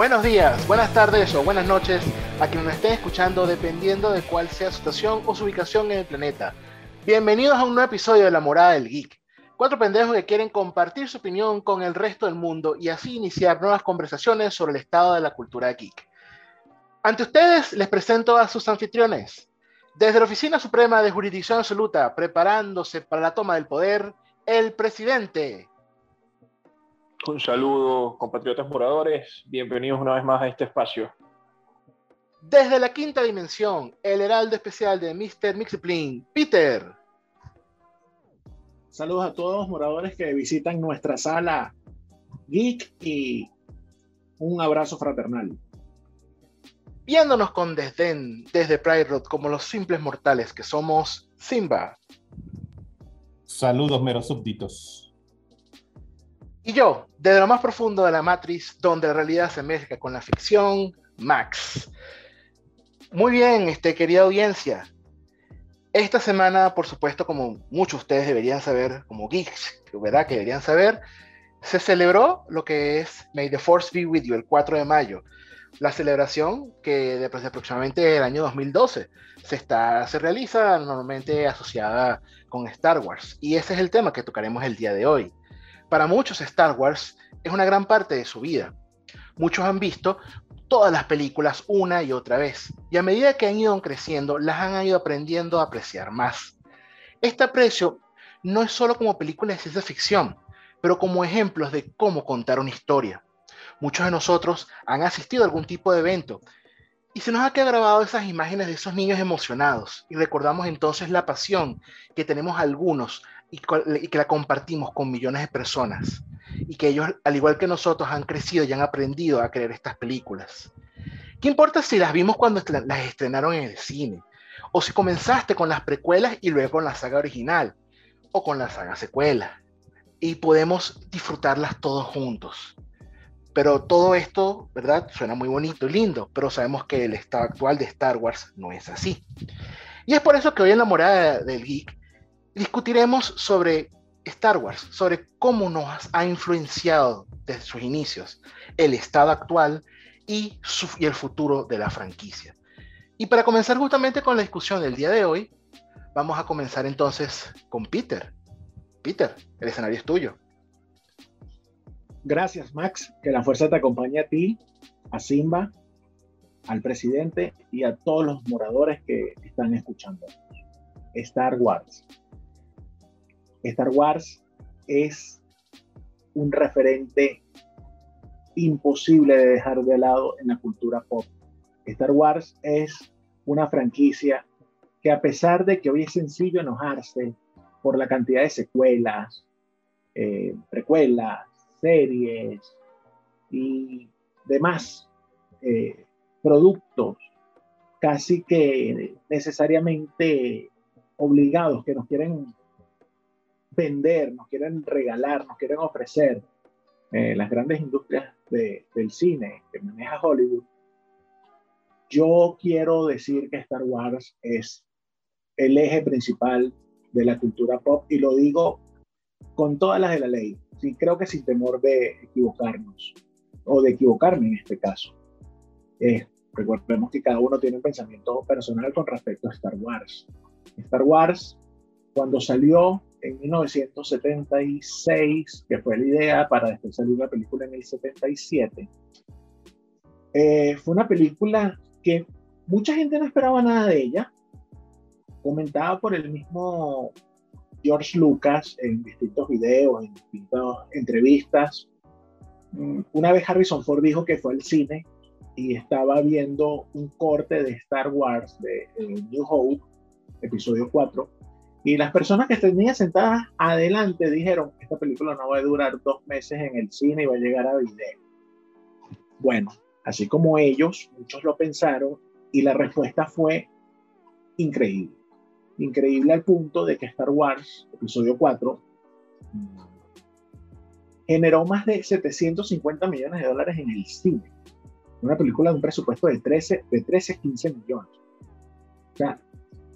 Buenos días, buenas tardes o buenas noches a quienes nos estén escuchando dependiendo de cuál sea su situación o su ubicación en el planeta. Bienvenidos a un nuevo episodio de La Morada del Geek. Cuatro pendejos que quieren compartir su opinión con el resto del mundo y así iniciar nuevas conversaciones sobre el estado de la cultura geek. Ante ustedes les presento a sus anfitriones. Desde la Oficina Suprema de Jurisdicción Absoluta, preparándose para la toma del poder, el presidente. Un saludo, compatriotas moradores. Bienvenidos una vez más a este espacio. Desde la quinta dimensión, el heraldo especial de Mr. Mixiplin, Peter. Saludos a todos los moradores que visitan nuestra sala geek y un abrazo fraternal. Viéndonos con desdén desde Pride Road como los simples mortales que somos, Simba. Saludos, meros súbditos. Y yo, desde lo más profundo de la matriz, donde la realidad se mezcla con la ficción, Max. Muy bien, este, querida audiencia. Esta semana, por supuesto, como muchos de ustedes deberían saber, como geeks, ¿verdad? Que deberían saber, se celebró lo que es May the Force Be With You el 4 de mayo. La celebración que desde pues, aproximadamente el año 2012 se, está, se realiza normalmente asociada con Star Wars. Y ese es el tema que tocaremos el día de hoy. Para muchos Star Wars es una gran parte de su vida. Muchos han visto todas las películas una y otra vez, y a medida que han ido creciendo, las han ido aprendiendo a apreciar más. Este aprecio no es solo como películas de ciencia ficción, pero como ejemplos de cómo contar una historia. Muchos de nosotros han asistido a algún tipo de evento y se nos ha grabado esas imágenes de esos niños emocionados y recordamos entonces la pasión que tenemos algunos y, que la compartimos con millones de personas y que ellos, al igual que nosotros, han crecido y han aprendido a creer estas películas. ¿Qué importa si las vimos cuando las estrenaron en el cine? O si comenzaste con las precuelas y luego con la saga original, o con la saga secuela. Y podemos disfrutarlas todos juntos. Pero todo esto, ¿verdad? Suena muy bonito y lindo, pero sabemos que el estado actual de Star Wars no es así. Y es por eso que hoy en la morada del geek discutiremos sobre Star Wars, sobre cómo nos ha influenciado desde sus inicios el estado actual y, el futuro de la franquicia. Y para comenzar justamente con la discusión del día de hoy, vamos a comenzar entonces con Peter. Peter, el escenario es tuyo. Gracias, Max. Que la fuerza te acompañe a ti, a Simba, al presidente y a todos los moradores que están escuchando. Star Wars. Star Wars es un referente imposible de dejar de lado en la cultura pop. Star Wars es una franquicia que a pesar de que hoy es sencillo enojarse por la cantidad de secuelas, eh, precuelas, series y demás eh, productos casi que necesariamente obligados que nos quieren vender, nos quieren regalar, nos quieren ofrecer eh, las grandes industrias del cine que maneja Hollywood, yo quiero decir que Star Wars es el eje principal de la cultura pop y lo digo con todas las de la ley. Sí, creo que sin temor de equivocarnos o de equivocarme en este caso. Eh, recordemos que cada uno tiene un pensamiento personal con respecto a Star Wars. Star Wars, cuando salió, en 1976, que fue la idea para después salir la película en el 77. Eh, fue una película que mucha gente no esperaba nada de ella, comentaba por el mismo George Lucas en distintos videos, en distintas entrevistas. Mm, una vez Harrison Ford dijo que fue al cine y estaba viendo un corte de Star Wars de New Hope, episodio 4, y las personas que tenían sentadas adelante dijeron, esta película no va a durar dos meses en el cine y va a llegar a video. Bueno, así como ellos, muchos lo pensaron y la respuesta fue increíble. Increíble al punto de que Star Wars, episodio 4, generó más de 750 millones de dólares en el cine. Una película de un presupuesto de 13, de 13 15 millones. O sea,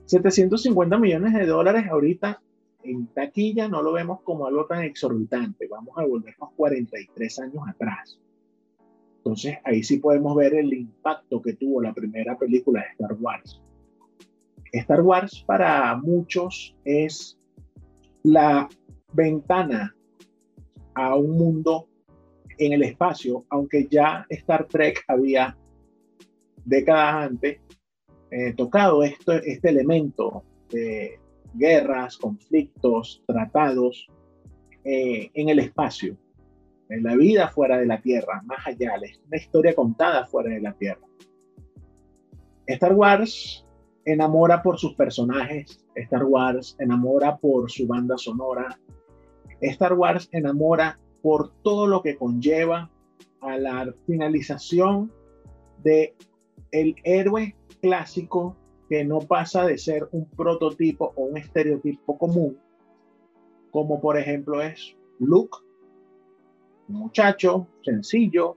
750 millones de dólares ahorita en taquilla no lo vemos como algo tan exorbitante. Vamos a volvernos 43 años atrás. Entonces ahí sí podemos ver el impacto que tuvo la primera película de Star Wars. Star Wars para muchos es la ventana a un mundo en el espacio, aunque ya Star Trek había décadas antes eh, tocado esto, este elemento de guerras, conflictos, tratados eh, en el espacio, en la vida fuera de la Tierra, más allá, una historia contada fuera de la Tierra. Star Wars enamora por sus personajes, Star Wars enamora por su banda sonora, Star Wars enamora por todo lo que conlleva a la finalización de el héroe clásico que no pasa de ser un prototipo o un estereotipo común, como por ejemplo es Luke, un muchacho sencillo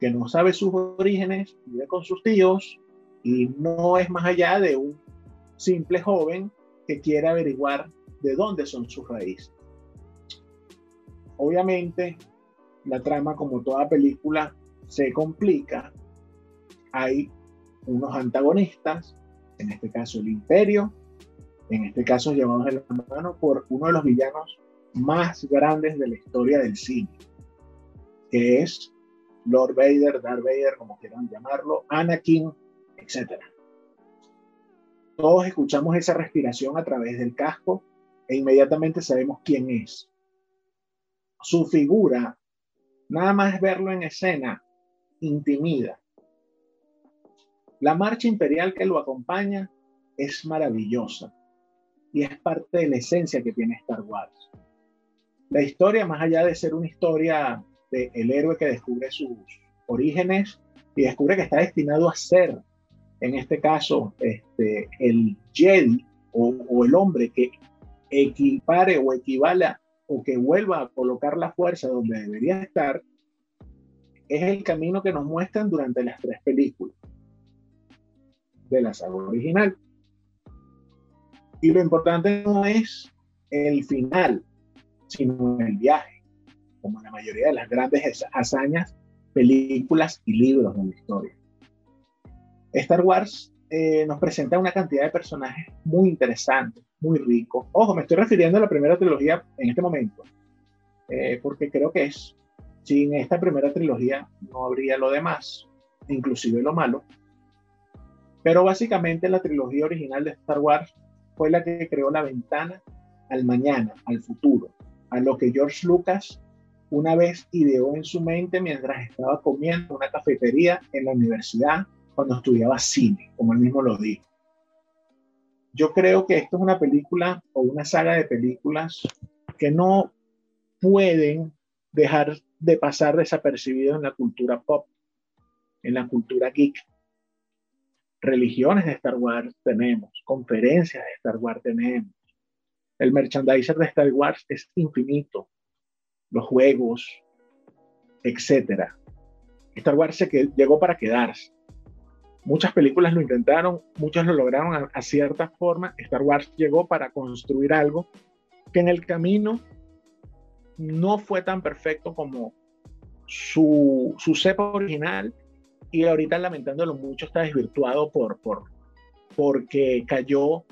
que no sabe sus orígenes, vive con sus tíos y no es más allá de un simple joven que quiere averiguar de dónde son sus raíces. Obviamente, la trama, como toda película, se complica. Hay unos antagonistas, en este caso el imperio, en este caso llevados de la mano por uno de los villanos más grandes de la historia del cine, que es Lord Vader, Darth Vader, como quieran llamarlo, Anakin, etc. Todos escuchamos esa respiración a través del casco e inmediatamente sabemos quién es su figura, nada más verlo en escena, intimida. La marcha imperial que lo acompaña es maravillosa y es parte de la esencia que tiene Star Wars. La historia, más allá de ser una historia de el héroe que descubre sus orígenes y descubre que está destinado a ser, en este caso, este, el Jedi o, el hombre que equipare o equivale o que vuelva a colocar la fuerza donde debería estar, es el camino que nos muestran durante las tres películas de la saga original. Y lo importante no es el final, sino el viaje, como la mayoría de las grandes hazañas, películas y libros de la historia. Star Wars eh, nos presenta una cantidad de personajes muy interesantes, muy ricos. Ojo, me estoy refiriendo a la primera trilogía en este momento, eh, porque creo que es, sin esta primera trilogía no habría lo demás, inclusive lo malo. Pero básicamente la trilogía original de Star Wars fue la que creó la ventana al mañana, al futuro, a lo que George Lucas una vez ideó en su mente mientras estaba comiendo una cafetería en la universidad cuando estudiaba cine, como él mismo lo dijo. Yo creo que esto es una película o una saga de películas que no pueden dejar de pasar desapercibido en la cultura pop, en la cultura geek. Religiones de Star Wars tenemos, conferencias de Star Wars tenemos. El merchandiser de Star Wars es infinito. Los juegos, etcétera. Star Wars se llegó para quedarse. Muchas películas lo intentaron, muchas lo lograron a, cierta forma. Star Wars llegó para construir algo que en el camino no fue tan perfecto como su, su cepa original y ahorita lamentándolo mucho está desvirtuado por, por, porque cayó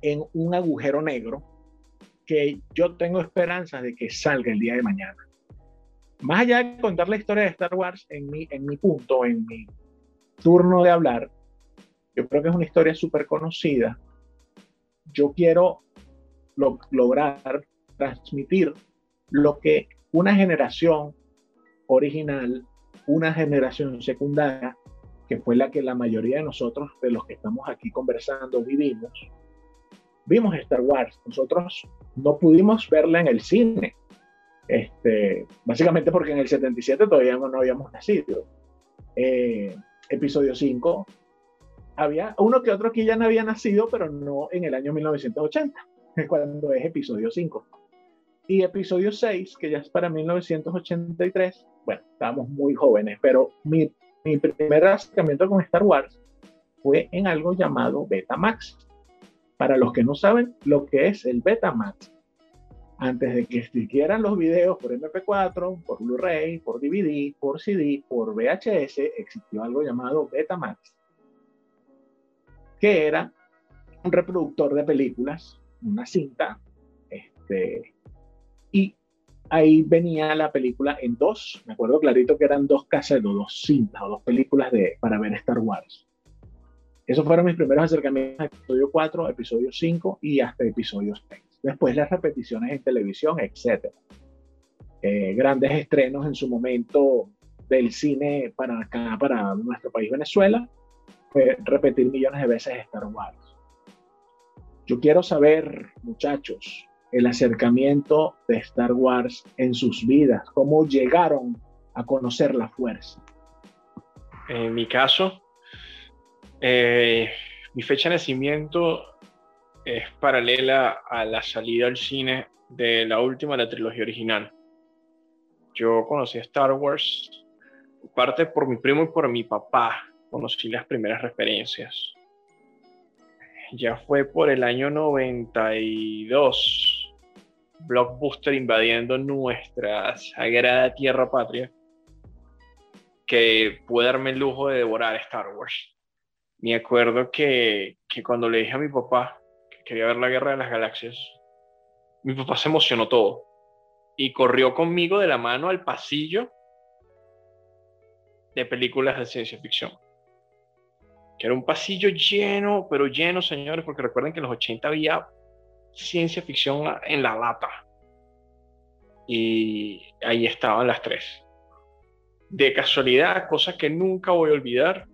en un agujero negro que yo tengo esperanzas de que salga el día de mañana. Más allá de contar la historia de Star Wars en mi, en mi punto, en mi turno de hablar, yo creo que es una historia súper conocida. Yo quiero lograr transmitir lo que una generación original, una generación secundaria, que fue la que la mayoría de nosotros, de los que estamos aquí conversando, vivimos, vimos Star Wars. Nosotros no pudimos verla en el cine, este, básicamente porque en el 77 todavía no, habíamos nacido. Eh, episodio 5, había uno que otro que ya no había nacido, pero no en el año 1980, cuando es episodio 5. Y episodio 6, que ya es para 1983, bueno, estábamos muy jóvenes, pero mi, mi primer acercamiento con Star Wars fue en algo llamado Betamax. Para los que no saben lo que es el Betamax, antes de que existieran los videos por MP4, por Blu-ray, por DVD, por CD, por VHS, existió algo llamado Betamax, que era un reproductor de películas, una cinta, este, y ahí venía la película en dos, me acuerdo clarito que eran dos casetos, dos cintas o dos películas de, para ver Star Wars. Esos fueron mis primeros acercamientos a episodio 4, episodio 5 y hasta episodio 6. Después las repeticiones en televisión, etc. Eh, grandes estrenos en su momento del cine para acá, para nuestro país Venezuela, fue repetir millones de veces Star Wars. Yo quiero saber, muchachos, el acercamiento de Star Wars en sus vidas, cómo llegaron a conocer la fuerza. En mi caso, eh, mi fecha de nacimiento es paralela a la salida al cine de la última de la trilogía original. Yo conocí a Star Wars parte por mi primo y por mi papá. Conocí las primeras referencias. Ya fue por el año 92. Blockbuster invadiendo nuestra sagrada tierra patria. Que pude darme el lujo de devorar Star Wars me acuerdo que, que cuando le dije a mi papá que quería ver la Guerra de las Galaxias, mi papá se emocionó todo y corrió conmigo de la mano al pasillo de películas de ciencia ficción. Que era un pasillo lleno, pero lleno, señores, porque recuerden que en los 80 había ciencia ficción en la lata. Y ahí estaban las tres. De casualidad, cosa que nunca voy a olvidar,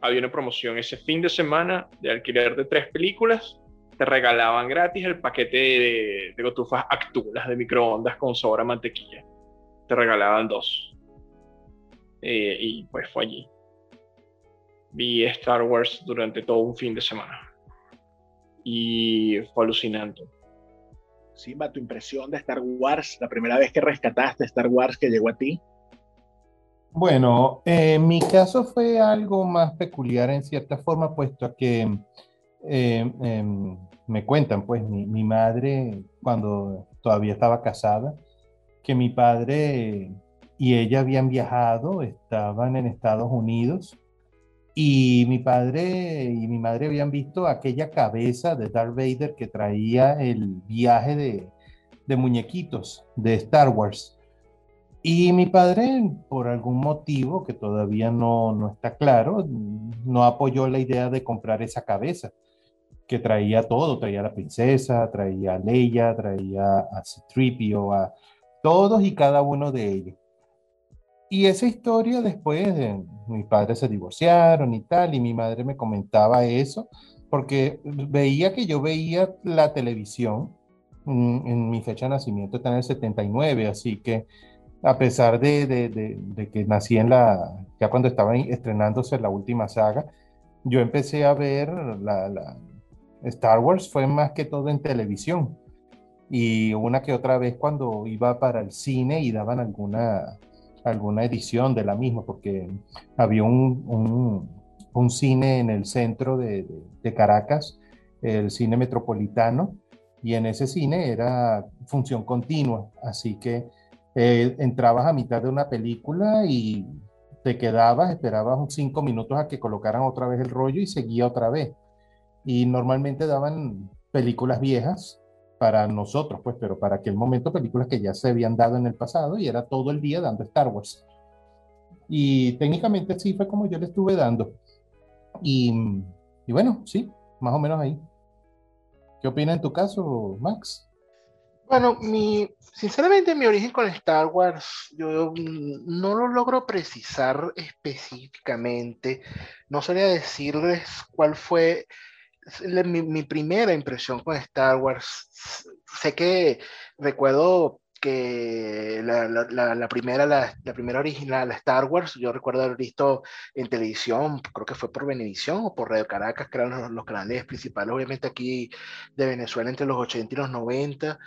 había una promoción ese fin de semana de alquiler de tres películas. Te regalaban gratis el paquete de, de gotufas actulas de microondas con sobra mantequilla. Te regalaban dos. Eh, y pues fue allí. Vi Star Wars durante todo un fin de semana. Y fue alucinante. Simba, tu impresión de Star Wars, la primera vez que rescataste Star Wars que llegó a ti. Bueno, en mi caso fue algo más peculiar en cierta forma, puesto que eh, em, me cuentan, pues, mi, madre, cuando todavía estaba casada, que mi padre y ella habían viajado, estaban en Estados Unidos, y mi padre y mi madre habían visto aquella cabeza de Darth Vader que traía el viaje de, de muñequitos de Star Wars. Y mi padre, por algún motivo que todavía no, no está claro, no apoyó la idea de comprar esa cabeza, que traía todo, traía a la princesa, traía a Leia, traía a Citripio, a todos y cada uno de ellos. Y esa historia después, de, mis padres se divorciaron y tal, y mi madre me comentaba eso, porque veía que yo veía la televisión, en, en mi fecha de nacimiento está en el 79, así que a pesar de, de, de, que nací en la, ya cuando estaba estrenándose la última saga, yo empecé a ver la, la, Star Wars fue más que todo en televisión. Y una que otra vez cuando iba para el cine y daban alguna, alguna edición de la misma, porque había un, un, un cine en el centro de, de Caracas, el cine metropolitano, y en ese cine era función continua, así que eh, entrabas a mitad de una película y te quedabas, esperabas cinco minutos a que colocaran otra vez el rollo y seguía otra vez. Y normalmente daban películas viejas para nosotros, pues, pero para aquel momento películas que ya se habían dado en el pasado y era todo el día dando Star Wars. Y técnicamente sí fue como yo le estuve dando. Y, y bueno, sí, más o menos ahí. ¿Qué opina en tu caso, Max? Bueno, mi, sinceramente mi origen con Star Wars, yo no lo logro precisar específicamente. No sabría decirles cuál fue mi, primera impresión con Star Wars. Sé que recuerdo que la, primera, la, primera original, Star Wars, yo recuerdo haber visto en televisión, creo que fue por Venevisión o por Radio Caracas, que eran los, los canales principales, obviamente aquí de Venezuela entre los 80 y los 90.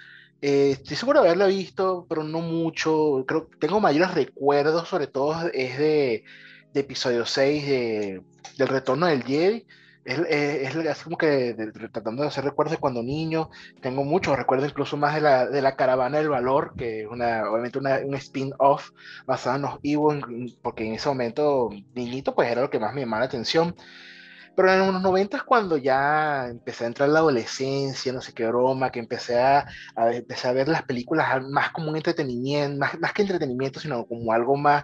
Eh, estoy seguro de haberla visto, pero no mucho. Creo tengo mayores recuerdos, sobre todo es de, de episodio 6 de, del retorno del Jedi. Es, es, así como que tratando de hacer recuerdos de cuando niño, tengo muchos recuerdos incluso más de la, de la Caravana del Valor, que es una, obviamente una, un spin-off basado en los Ewoks, porque en ese momento, niñito, pues era lo que más me llamaba la atención. Pero en los 90 cuando ya empecé a entrar en la adolescencia, no sé qué broma, que empecé a, a, empecé a ver las películas más como un entretenimiento, más, más que entretenimiento, sino como algo más,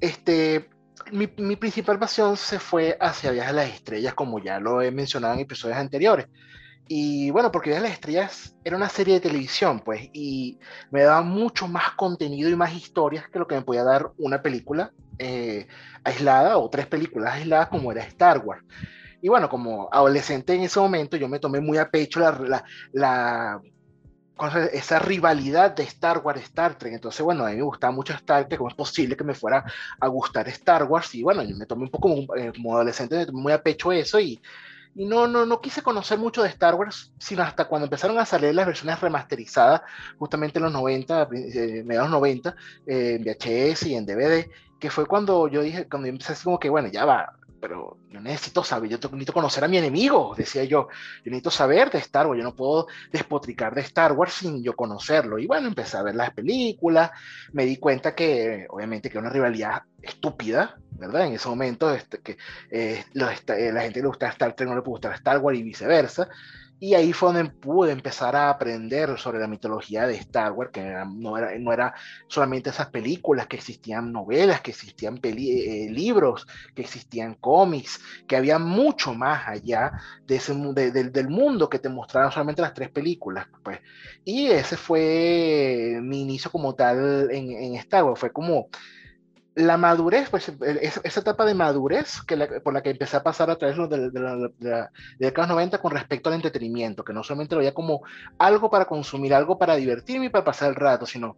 este, mi, mi, principal pasión se fue hacia Viajes a las Estrellas, como ya lo he mencionado en episodios anteriores. Y bueno, porque Viajes a las Estrellas era una serie de televisión, pues, y me daba mucho más contenido y más historias que lo que me podía dar una película eh, aislada o tres películas aisladas como era Star Wars. Y bueno, como adolescente en ese momento yo me tomé muy a pecho la, la, la esa rivalidad de Star Wars, Star Trek. Entonces, bueno, a mí me gustaba mucho Star Trek, ¿cómo es posible que me fuera a gustar Star Wars? Y bueno, yo me tomé un poco como, eh, como adolescente, me tomé muy a pecho eso y, y no, no, no quise conocer mucho de Star Wars, sino hasta cuando empezaron a salir las versiones remasterizadas, justamente en los 90, eh, mediados 90, eh, en VHS y en DVD, que fue cuando yo dije, cuando yo empecé así como que, bueno, ya va, pero yo necesito saber, yo necesito conocer a mi enemigo, decía yo, yo necesito saber de Star Wars, yo no puedo despotricar de Star Wars sin yo conocerlo. Y bueno, empecé a ver las películas, me di cuenta que obviamente que una rivalidad estúpida, ¿verdad? En ese momento, este, que eh, eh, la gente le gusta Star Trek, no le puede gustar Star Wars y viceversa. Y ahí fue donde pude empezar a aprender sobre la mitología de Star Wars, que no, era, no era solamente esas películas, que existían novelas, que existían eh, libros, que existían cómics, que había mucho más allá de ese, del mundo que te mostraron solamente las tres películas. Pues. Y ese fue mi inicio como tal en, en Star Wars, fue como la madurez, pues esa etapa de madurez que por la que empecé a pasar a través de, de, la, de, los 90 con respecto al entretenimiento, que no solamente lo veía como algo para consumir, algo para divertirme y para pasar el rato, sino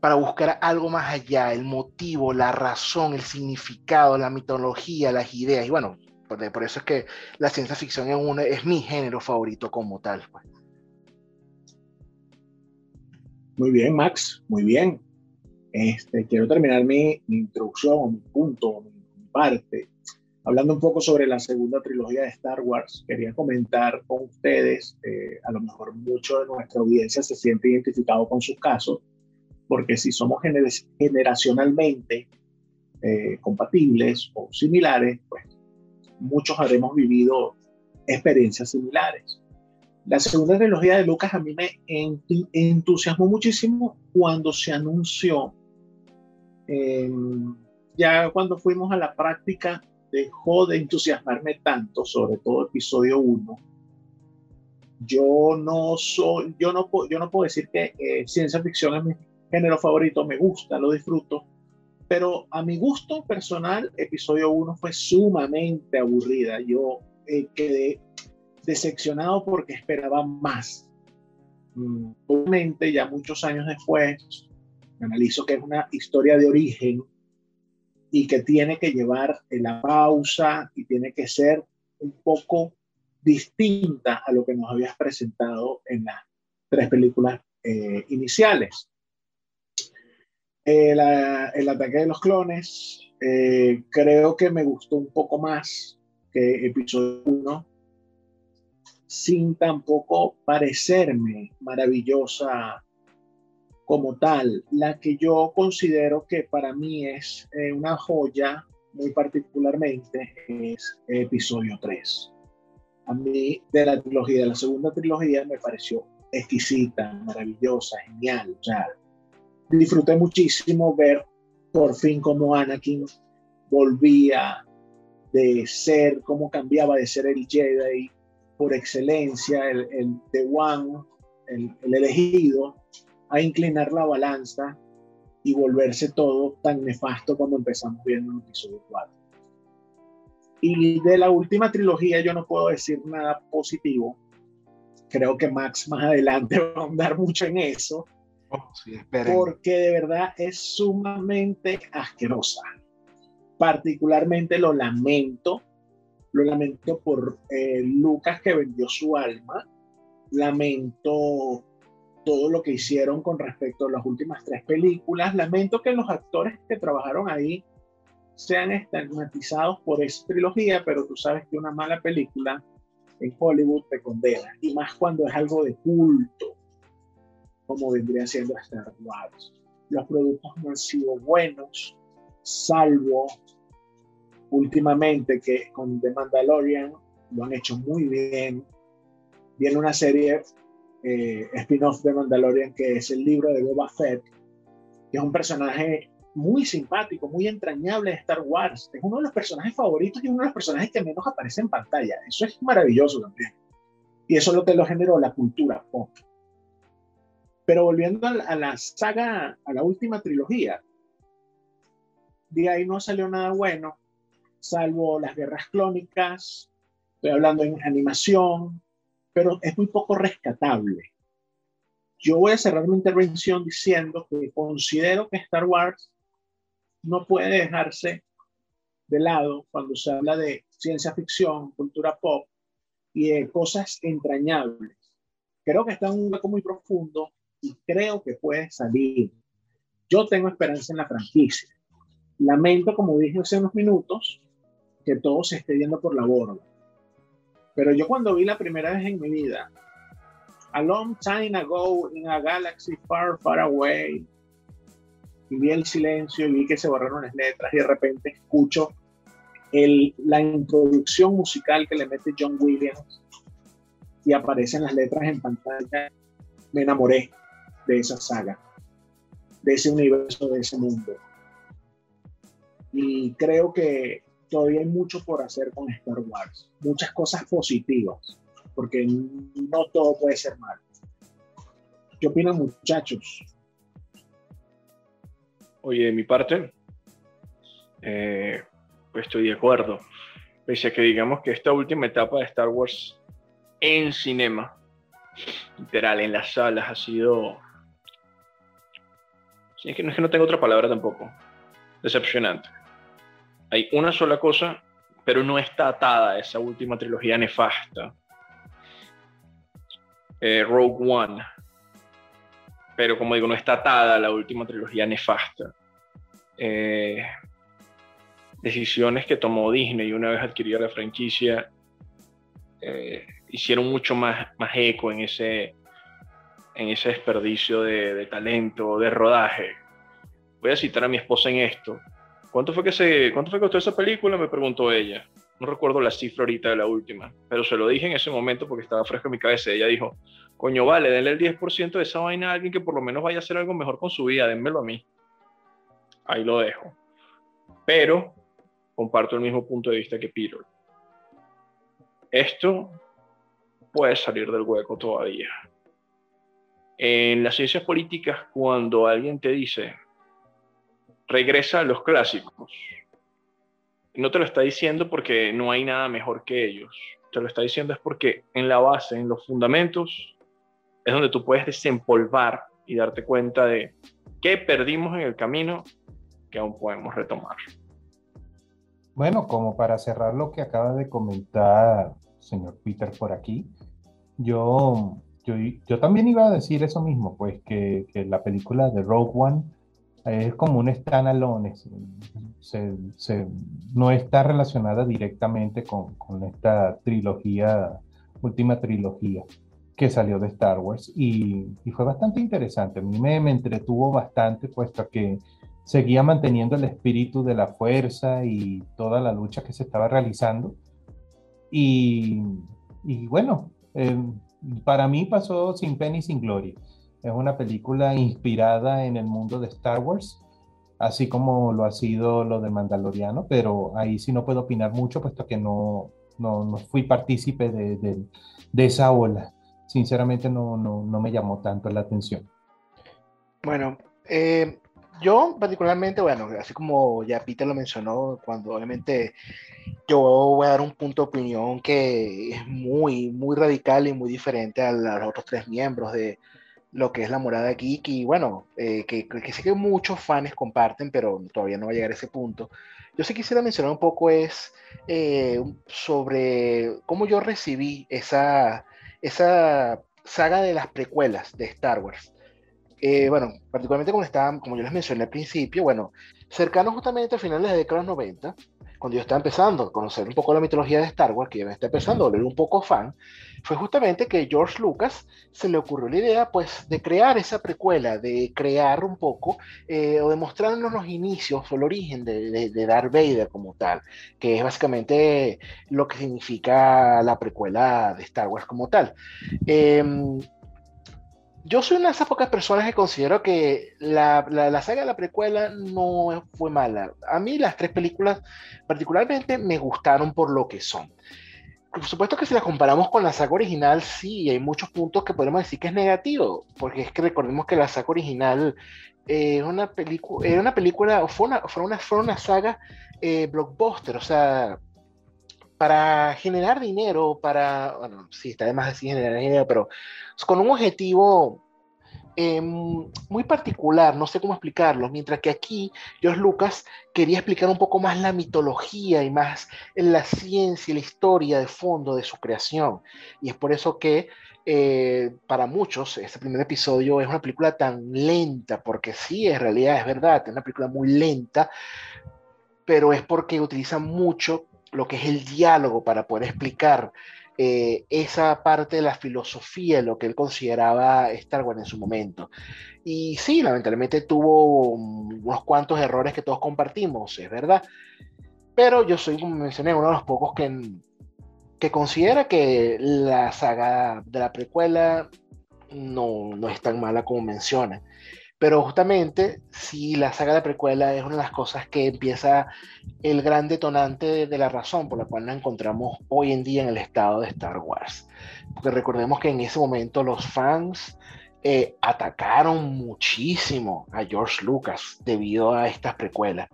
para buscar algo más allá, el motivo, la razón, el significado, la mitología, las ideas. Y bueno, por, por eso es que la ciencia ficción es, un, es mi género favorito como tal. Pues. Muy bien, Max, muy bien. Este, quiero terminar mi, introducción, mi punto, mi, parte, hablando un poco sobre la segunda trilogía de Star Wars. Quería comentar con ustedes, eh, a lo mejor mucho de nuestra audiencia se siente identificado con sus casos, porque si somos generacionalmente eh, compatibles o similares, pues muchos habremos vivido experiencias similares. La segunda trilogía de Lucas a mí me entusiasmó muchísimo cuando se anunció eh, ya cuando fuimos a la práctica dejó de entusiasmarme tanto, sobre todo episodio 1. Yo no soy, yo no, yo no puedo decir que eh, ciencia ficción es mi género favorito, me gusta, lo disfruto, pero a mi gusto personal, episodio 1 fue sumamente aburrida. Yo eh, quedé decepcionado porque esperaba más. Mm, obviamente, ya muchos años después, analizo que es una historia de origen y que tiene que llevar la pausa y tiene que ser un poco distinta a lo que nos habías presentado en las tres películas eh, iniciales. El, el, ataque de los clones eh, creo que me gustó un poco más que episodio 1 sin tampoco parecerme maravillosa como tal, la que yo considero que para mí es eh, una joya muy particularmente es episodio 3. A mí de la trilogía, de la segunda trilogía me pareció exquisita, maravillosa, genial. O sea, disfruté muchísimo ver por fin cómo Anakin volvía de ser, cómo cambiaba de ser el Jedi por excelencia, el, el The One, el, el elegido, a inclinar la balanza y volverse todo tan nefasto como empezamos viendo en el episodio 4. Y de la última trilogía yo no puedo decir nada positivo. Creo que Max más adelante va a andar mucho en eso. Oh, porque de verdad es sumamente asquerosa. Particularmente lo lamento. Lo lamento por eh, Lucas que vendió su alma. Lamento todo lo que hicieron con respecto a las últimas tres películas. Lamento que los actores que trabajaron ahí sean estigmatizados por esa trilogía, pero tú sabes que una mala película en Hollywood te condena, y más cuando es algo de culto, como vendría siendo Star Wars. Los productos no han sido buenos, salvo últimamente que con The Mandalorian lo han hecho muy bien. Viene una serie eh, spin-off de Mandalorian que es el libro de Boba Fett, que es un personaje muy simpático, muy entrañable de Star Wars. Es uno de los personajes favoritos y uno de los personajes que menos aparece en pantalla. Eso es maravilloso también. Y eso es lo que lo generó la cultura pop. Pero volviendo a la saga, a la última trilogía, de ahí no salió nada bueno, salvo las guerras clónicas, estoy hablando en animación, pero es muy poco rescatable. Yo voy a cerrar mi intervención diciendo que considero que Star Wars no puede dejarse de lado cuando se habla de ciencia ficción, cultura pop y de cosas entrañables. Creo que está en un hueco muy profundo y creo que puede salir. Yo tengo esperanza en la franquicia. Lamento, como dije hace unos minutos, que todo se esté yendo por la borda. Pero yo cuando vi la primera vez en mi vida, a long time ago in a galaxy far, far away, y vi el silencio y vi que se borraron las letras y de repente escucho el, la introducción musical que le mete John Williams y aparecen las letras en pantalla, me enamoré de esa saga, de ese universo, de ese mundo. Y creo que todavía hay mucho por hacer con Star Wars, muchas cosas positivas, porque no todo puede ser malo. ¿Qué opinan muchachos? Oye, de mi parte, eh, pues estoy de acuerdo. Pese a que digamos que esta última etapa de Star Wars en cinema, literal, en las salas, ha sido... Sí, es que no es que no tengo otra palabra tampoco. Decepcionante. Hay una sola cosa, pero no está atada esa última trilogía nefasta. Eh, Rogue One pero como digo, no está atada la última trilogía nefasta. Eh, decisiones que tomó Disney una vez adquirida la franquicia eh, hicieron mucho más, más eco en ese, en ese desperdicio de, de, talento, de rodaje. Voy a citar a mi esposa en esto. ¿Cuánto fue que se, cuánto fue que costó esa película? Me preguntó ella. No recuerdo la cifra ahorita de la última, pero se lo dije en ese momento porque estaba fresco en mi cabeza. Ella dijo, coño, vale, denle el 10% de esa vaina a alguien que por lo menos vaya a hacer algo mejor con su vida, denmelo a mí. Ahí lo dejo. Pero comparto el mismo punto de vista que Peter. Esto puede salir del hueco todavía. En las ciencias políticas, cuando alguien te dice, regresa a los clásicos, no te lo está diciendo porque no hay nada mejor que ellos. Te lo está diciendo es porque en la base, en los fundamentos, es donde tú puedes desempolvar y darte cuenta de qué perdimos en el camino que aún podemos retomar. Bueno, como para cerrar lo que acaba de comentar señor Peter por aquí, yo, yo, también iba a decir eso mismo, pues que, la película de Rogue One es como un standalone, se, se, no está relacionada directamente con, con esta trilogía, última trilogía que salió de Star Wars y, fue bastante interesante. A mí me, entretuvo bastante, puesto que seguía manteniendo el espíritu de la fuerza y toda la lucha que se estaba realizando. Y, bueno, em, para mí pasó sin pena y sin gloria. Es una película inspirada en el mundo de Star Wars, así como lo ha sido lo de Mandaloriano, pero ahí sí no puedo opinar mucho, puesto que no, no, fui partícipe de, de esa ola sinceramente no, no, me llamó tanto la atención. Bueno, eh, yo particularmente, bueno, así como ya Peter lo mencionó, cuando obviamente yo voy a dar un punto de opinión que es muy, muy radical y muy diferente a, los otros tres miembros de lo que es la morada geek y bueno, eh, que, que, sé que muchos fans comparten, pero todavía no va a llegar a ese punto. Yo sí quisiera mencionar un poco es eh, sobre cómo yo recibí esa, esa saga de las precuelas de Star Wars. Eh, bueno, particularmente como, estaban, como yo les mencioné al principio, bueno, cercano justamente a finales de décadas 90, cuando yo estaba empezando a conocer un poco la mitología de Star Wars, que ya me está empezando a volver un poco fan, fue justamente que George Lucas se le ocurrió la idea, pues, de crear esa precuela, de crear un poco, eh, o de mostrarnos los inicios o el origen de, Darth Vader como tal, que es básicamente lo que significa la precuela de Star Wars como tal. Em, yo soy una de esas pocas personas que considero que la, la, saga de la precuela no fue mala. A mí las tres películas particularmente me gustaron por lo que son. Por supuesto que si las comparamos con la saga original, sí, hay muchos puntos que podemos decir que es negativo, porque es que recordemos que la saga original eh, una era una película, fue una, fue una, fue una saga eh, blockbuster, o sea, para generar dinero, para, bueno, sí, está de más decir generar dinero, pero con un objetivo em, muy particular, no sé cómo explicarlo, mientras que aquí George Lucas quería explicar un poco más la mitología y más la ciencia y la historia de fondo de su creación. Y es por eso que eh, para muchos este primer episodio es una película tan lenta, porque sí, en realidad es verdad, es una película muy lenta, pero es porque utiliza mucho lo que es el diálogo para poder explicar eh, esa parte de la filosofía, lo que él consideraba Star Wars en su momento. Y sí, lamentablemente tuvo unos cuantos errores que todos compartimos, es verdad. Pero yo soy, como mencioné, uno de los pocos que, que considera que la saga de la precuela no, no es tan mala como menciona. Pero justamente, si la saga de precuela es una de las cosas que empieza el gran detonante de, la razón por la cual nos encontramos hoy en día en el estado de Star Wars. Porque recordemos que en ese momento los fans eh, atacaron muchísimo a George Lucas debido a estas precuelas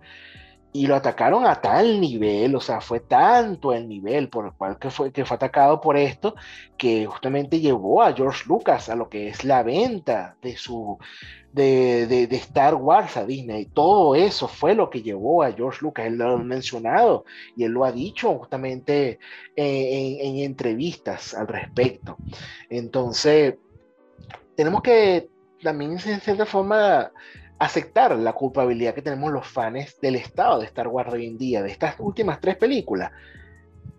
y lo atacaron a tal nivel, o sea, fue tanto el nivel por el cual que fue, que fue atacado por esto, que justamente llevó a George Lucas a lo que es la venta de su de, de, Star Wars a Disney. Todo eso fue lo que llevó a George Lucas, él lo ha mencionado y él lo ha dicho justamente en, en entrevistas al respecto. Entonces, tenemos que también, en cierta forma, aceptar la culpabilidad que tenemos los fans del estado de Star Wars hoy en día, de estas últimas tres películas.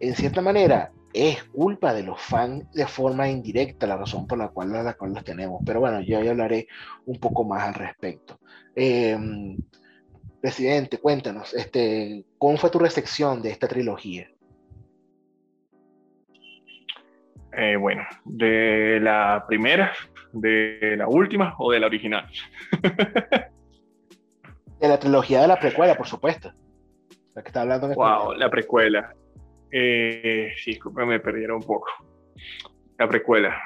En cierta manera, es culpa de los fans de forma indirecta la razón por la cual, la cual los tenemos. Pero bueno, yo ya hablaré un poco más al respecto. Em, presidente, cuéntanos, este, ¿cómo fue tu recepción de esta trilogía? Eh, bueno, de la primera, de la última o de la original. de la trilogía de la precuela, por supuesto. La que está hablando en Wow, la precuela. Eh, sí, me perdieron un poco. La precuela.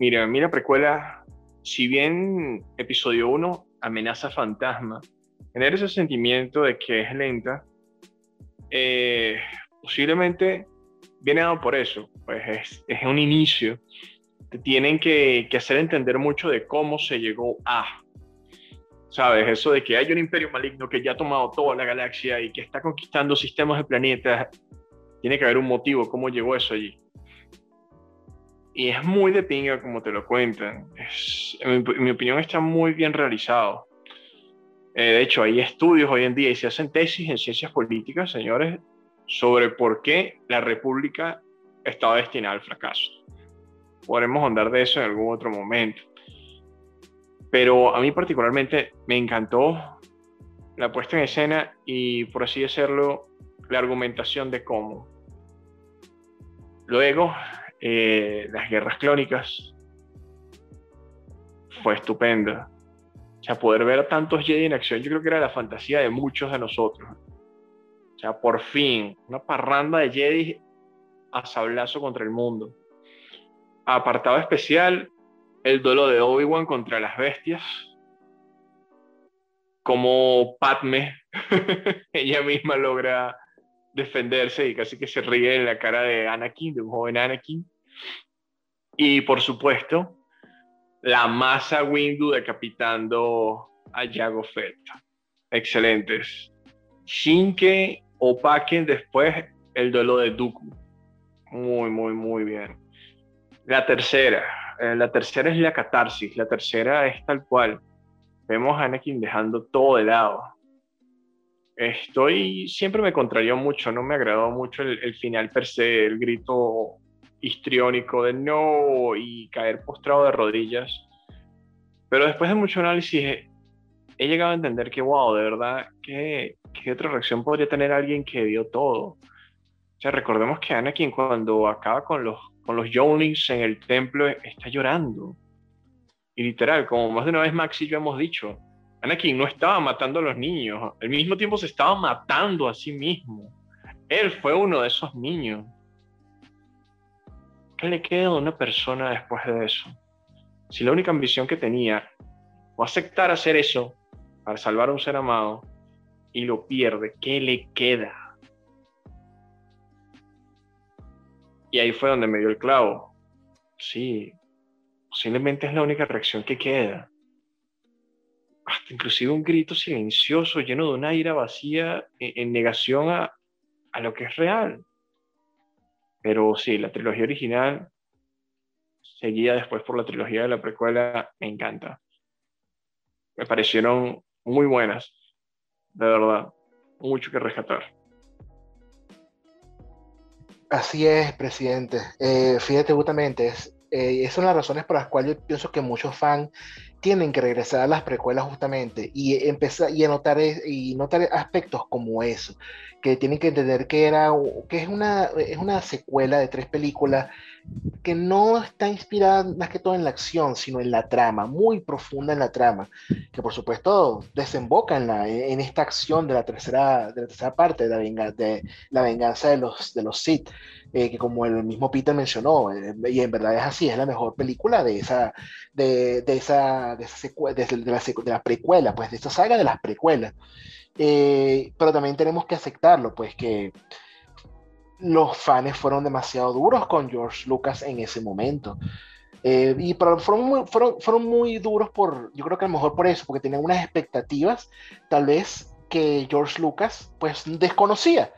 Mira, mira, precuela, si bien episodio 1, amenaza fantasma, genera ese sentimiento de que es lenta, eh, posiblemente viene dado por eso, pues es, es un inicio. Te tienen que, que, hacer entender mucho de cómo se llegó a. ¿Sabes? Eso de que hay un imperio maligno que ya ha tomado toda la galaxia y que está conquistando sistemas de planetas. Tiene que haber un motivo, cómo llegó eso allí. Y es muy de pinga como te lo cuentan. Es, en, mi, opinión está muy bien realizado. Eh, de hecho, hay estudios hoy en día y se hacen tesis en ciencias políticas, señores, sobre por qué la República estaba destinada al fracaso. Podremos andar de eso en algún otro momento. Pero a mí particularmente me encantó la puesta en escena y, por así decirlo, la argumentación de cómo. Luego, eh, las guerras clónicas fue estupenda. O sea, poder ver a tantos Jedi en acción, yo creo que era la fantasía de muchos de nosotros por fin, una parranda de Jedi a sablazo contra el mundo. Apartado especial, el duelo de Obi-Wan contra las bestias. Como Padme, ella misma logra defenderse y casi que se ríe en la cara de Anakin, de un joven Anakin. Y por supuesto, la masa Windu decapitando a Jango Fett. Excelentes. Shinke opaquen después el duelo de Dooku. Muy, muy, muy bien. La tercera, eh, la tercera es la catarsis, la tercera es tal cual. Vemos a Anakin dejando todo de lado. Estoy, siempre me contrarió mucho, no me agradó mucho el, final per se, el grito histriónico de no y caer postrado de rodillas. Pero después de mucho análisis he, llegado a entender que, wow, de verdad, ¿qué, ¿qué, otra reacción podría tener alguien que dio todo? O sea, recordemos que Anakin cuando acaba con los, con los Younglings en el templo está llorando. Y literal, como más de una vez Max y yo hemos dicho, Anakin no estaba matando a los niños, al mismo tiempo se estaba matando a sí mismo. Él fue uno de esos niños. ¿Qué le queda a una persona después de eso? Si la única ambición que tenía fue aceptar hacer eso para salvar a un ser amado y lo pierde, ¿qué le queda? Y ahí fue donde me dio el clavo. Sí, posiblemente es la única reacción que queda hasta inclusive un grito silencioso lleno de una ira vacía en, negación a, a, lo que es real. Pero sí, la trilogía original, seguida después por la trilogía de la precuela, me encanta. Me parecieron muy buenas, de verdad, mucho que rescatar. Así es, presidente. Eh, fíjate justamente, es, eh, esas son las razones por las cuales yo pienso que muchos fans tienen que regresar a las precuelas justamente y empezar y anotar y notar aspectos como eso que tienen que entender que era que es una es una secuela de tres películas que no está inspirada más que todo en la acción sino en la trama muy profunda en la trama que por supuesto desemboca en, la, en esta acción de la tercera de la tercera parte de la, venganza de, la venganza de los de los Sith eh, que como el mismo Peter mencionó eh, y en verdad es así es la mejor película de esa de, de esa de, de, la, precuela, pues de esta saga de las precuelas. Eh, pero también tenemos que aceptarlo, pues que los fans fueron demasiado duros con George Lucas en ese momento. Eh, y pero fueron, muy, fueron, fueron muy duros por, yo creo que a lo mejor por eso, porque tenían unas expectativas, tal vez que George Lucas pues desconocía.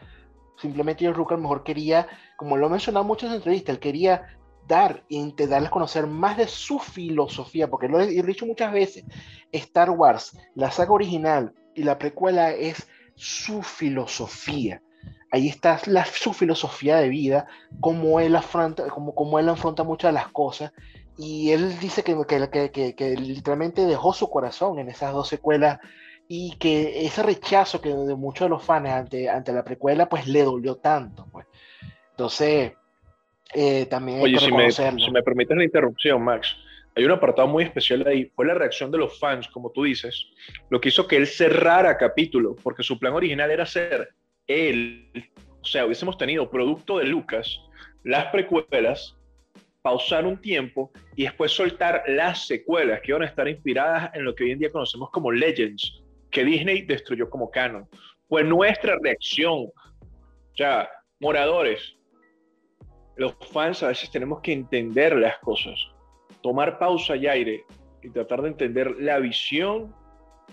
Simplemente George Lucas a lo mejor quería, como lo he mencionado en muchas entrevistas, él quería dar y a conocer más de su filosofía, porque lo he, dicho muchas veces, Star Wars, la saga original y la precuela es su filosofía. Ahí está la, su filosofía de vida, como él afronta, como, como él afronta muchas de las cosas. Y él dice que, que, que, que, literalmente dejó su corazón en esas dos secuelas y que ese rechazo que de muchos de los fans ante, ante la precuela, pues le dolió tanto. Pues. Entonces, eh, también Oye, si me, si me permites la interrupción, Max, hay un apartado muy especial ahí, fue la reacción de los fans, como tú dices, lo que hizo que él cerrara capítulo, porque su plan original era ser él, o sea, hubiésemos tenido producto de Lucas, las precuelas, pausar un tiempo y después soltar las secuelas que iban a estar inspiradas en lo que hoy en día conocemos como Legends, que Disney destruyó como canon. Fue nuestra reacción. O sea, moradores, los fans a veces tenemos que entender las cosas, tomar pausa y aire y tratar de entender la visión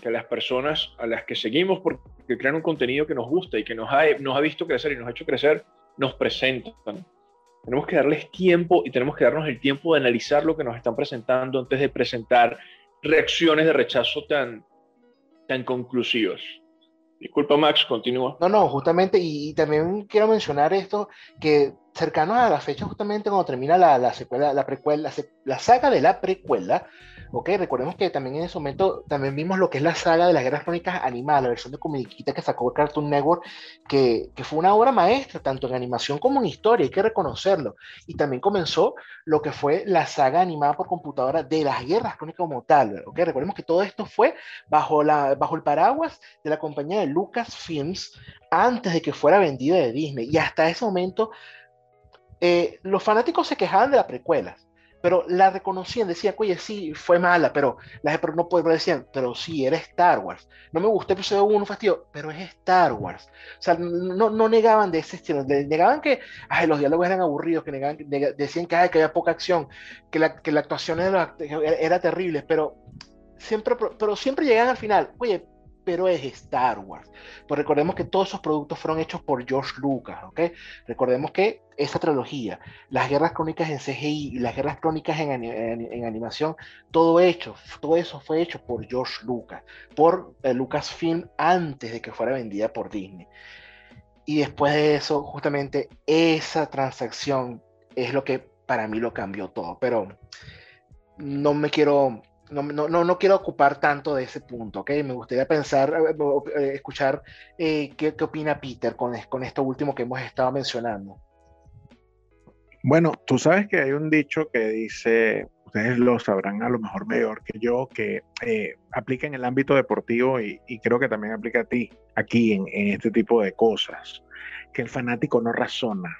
que las personas a las que seguimos porque crean un contenido que nos gusta y que nos ha, nos ha visto crecer y nos ha hecho crecer, nos presentan. Tenemos que darles tiempo y tenemos que darnos el tiempo de analizar lo que nos están presentando antes de presentar reacciones de rechazo tan, tan conclusivas. Disculpa, Max, continúa. No, no, justamente, y, también quiero mencionar esto, que cercano a la fecha, justamente cuando termina la, la secuela, la precuela, la, la saga de la precuela, Ok, recordemos que también en ese momento también vimos lo que es la saga de las guerras crónicas animadas, la versión de comiquita que sacó Cartoon Network, que, que, fue una obra maestra, tanto en animación como en historia, hay que reconocerlo. Y también comenzó lo que fue la saga animada por computadora de las guerras crónicas como tal. Ok, recordemos que todo esto fue bajo, la, bajo el paraguas de la compañía de Lucasfilms antes de que fuera vendida de Disney. Y hasta ese momento eh, los fanáticos se quejaban de las precuelas pero la reconocían, decían, oye, sí, fue mala, pero las pero no puedo decían, pero sí, era Star Wars. No me gustó el episodio 1, fastidio, pero es Star Wars. O sea, no, no negaban de ese estilo, negaban que ay, los diálogos eran aburridos, que negaban, decían que, ay, que había poca acción, que la, que la actuación era, era, terrible, pero siempre, pero siempre llegaban al final, oye, pero es Star Wars. Pues recordemos que todos esos productos fueron hechos por George Lucas, ¿ok? Recordemos que esa trilogía, las guerras crónicas en CGI y las guerras crónicas en, animación, todo hecho, todo eso fue hecho por George Lucas, por eh, Lucasfilm antes de que fuera vendida por Disney. Y después de eso, justamente esa transacción es lo que para mí lo cambió todo. Pero no me quiero no, no, no, quiero ocupar tanto de ese punto, ¿ok? Me gustaría pensar, eh, eh, escuchar eh, qué, qué, opina Peter con, con esto último que hemos estado mencionando. Bueno, tú sabes que hay un dicho que dice, ustedes lo sabrán a lo mejor mejor que yo, que aplica en el ámbito deportivo y, y, creo que también aplica a ti, aquí en, en este tipo de cosas, que el fanático no razona,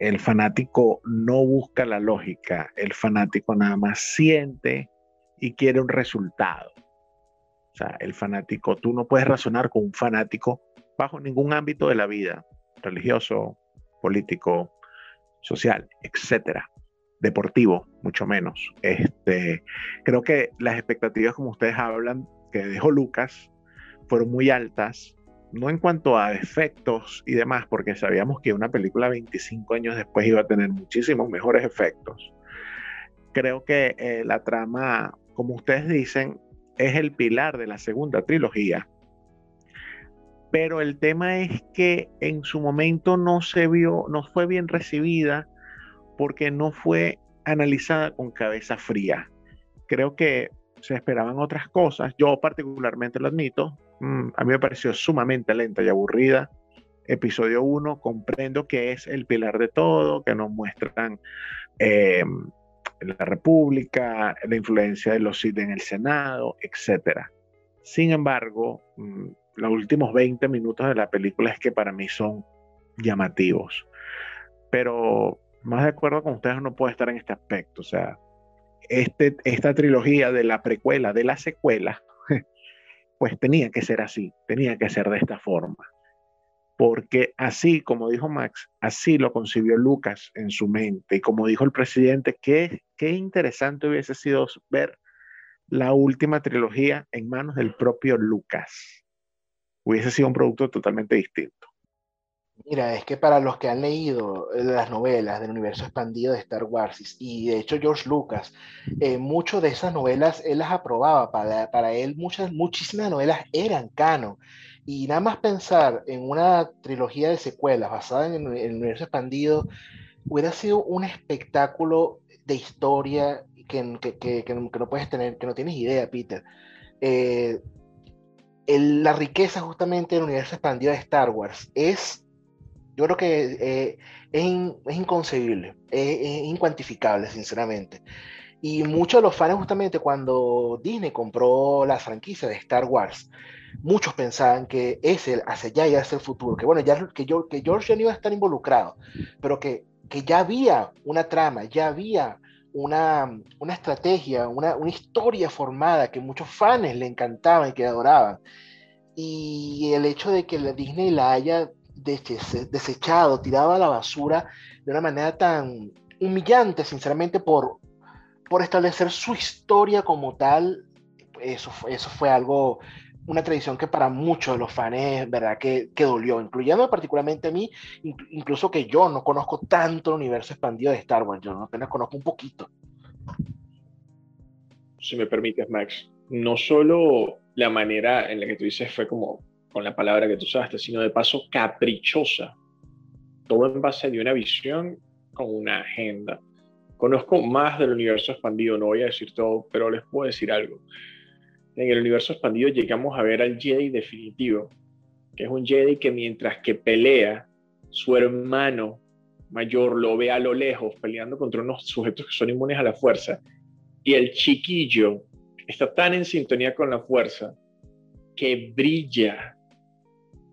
el fanático no busca la lógica, el fanático nada más siente y quiere un resultado. O sea, el fanático, tú no puedes razonar con un fanático bajo ningún ámbito de la vida, religioso, político, social, etcétera, deportivo, mucho menos. Este, creo que las expectativas, como ustedes hablan, que dejó Lucas, fueron muy altas, no en cuanto a efectos y demás, porque sabíamos que una película 25 años después iba a tener muchísimos mejores efectos. Creo que eh, la trama como ustedes dicen, es el pilar de la segunda trilogía. Pero el tema es que en su momento no se vio, no fue bien recibida porque no fue analizada con cabeza fría. Creo que se esperaban otras cosas. Yo particularmente lo admito. Mm, a mí me pareció sumamente lenta y aburrida. Episodio 1, comprendo que es el pilar de todo, que nos muestran eh, la República, la influencia de los Sith en el Senado, etc. Sin embargo, mm, los últimos 20 minutos de la película es que para mí son llamativos. Pero más de acuerdo con ustedes no puedo estar en este aspecto. O sea, este, esta trilogía de la precuela, de la secuela, pues tenía que ser así, tenía que ser de esta forma porque así, como dijo Max, así lo concibió Lucas en su mente. Y como dijo el presidente, qué, qué interesante hubiese sido ver la última trilogía en manos del propio Lucas. Hubiese sido un producto totalmente distinto. Mira, es que para los que han leído las novelas del universo expandido de Star Wars, y de hecho George Lucas, eh, muchas de esas novelas él las aprobaba, para, para él muchas, muchísimas novelas eran canon, y nada más pensar en una trilogía de secuelas basada en el, universo expandido, hubiera sido un espectáculo de historia que, que, que, no puedes tener, que no tienes idea, Peter. Eh, la riqueza justamente del universo expandido de Star Wars es, yo creo que eh, es, es, inconcebible, es, es, incuantificable, sinceramente. Y muchos de los fans justamente cuando Disney compró la franquicia de Star Wars, muchos pensaban que ese hacia allá iba a ser el futuro, que bueno, ya que, yo, que George no iba a estar involucrado, pero que, que ya había una trama, ya había una, una estrategia, una, una, historia formada que muchos fans le encantaban y que adoraban. Y el hecho de que la Disney la haya desechado, tirado a la basura de una manera tan humillante, sinceramente, por, por establecer su historia como tal, eso, eso fue algo una tradición que para muchos de los fans, ¿verdad? Que, que dolió, incluyendo particularmente a mí, incluso que yo no conozco tanto el universo expandido de Star Wars, yo apenas conozco un poquito. Si me permites, Max, no solo la manera en la que tú dices fue como con la palabra que tú usaste, sino de paso caprichosa. Todo en base de una visión con una agenda. Conozco más del universo expandido, no voy a decir todo, pero les puedo decir algo en el universo expandido llegamos a ver al Jedi definitivo, que es un Jedi que mientras que pelea, su hermano mayor lo ve a lo lejos peleando contra unos sujetos que son inmunes a la fuerza, y el chiquillo está tan en sintonía con la fuerza que brilla,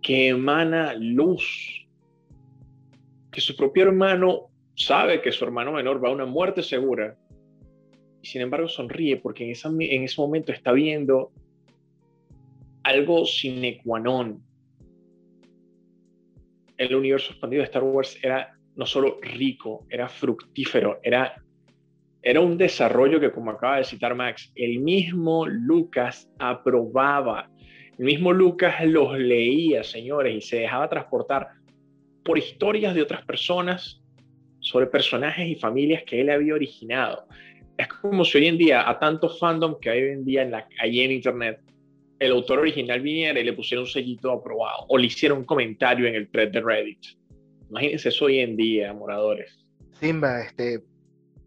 que emana luz, que su propio hermano sabe que su hermano menor va a una muerte segura sin embargo sonríe porque en, en ese momento está viendo algo sine qua non. El universo expandido de Star Wars era no solo rico, era fructífero, era, era un desarrollo que, como acaba de citar Max, el mismo Lucas aprobaba. El mismo Lucas los leía, señores, y se dejaba transportar por historias de otras personas sobre personajes y familias que él había originado. Es como si hoy en día, a tantos fandom que hay hoy en día en la, allí en Internet, el autor original viniera y le pusiera un sellito aprobado o le hiciera un comentario en el thread de Reddit. Imagínense eso hoy en día, moradores. Simba, este...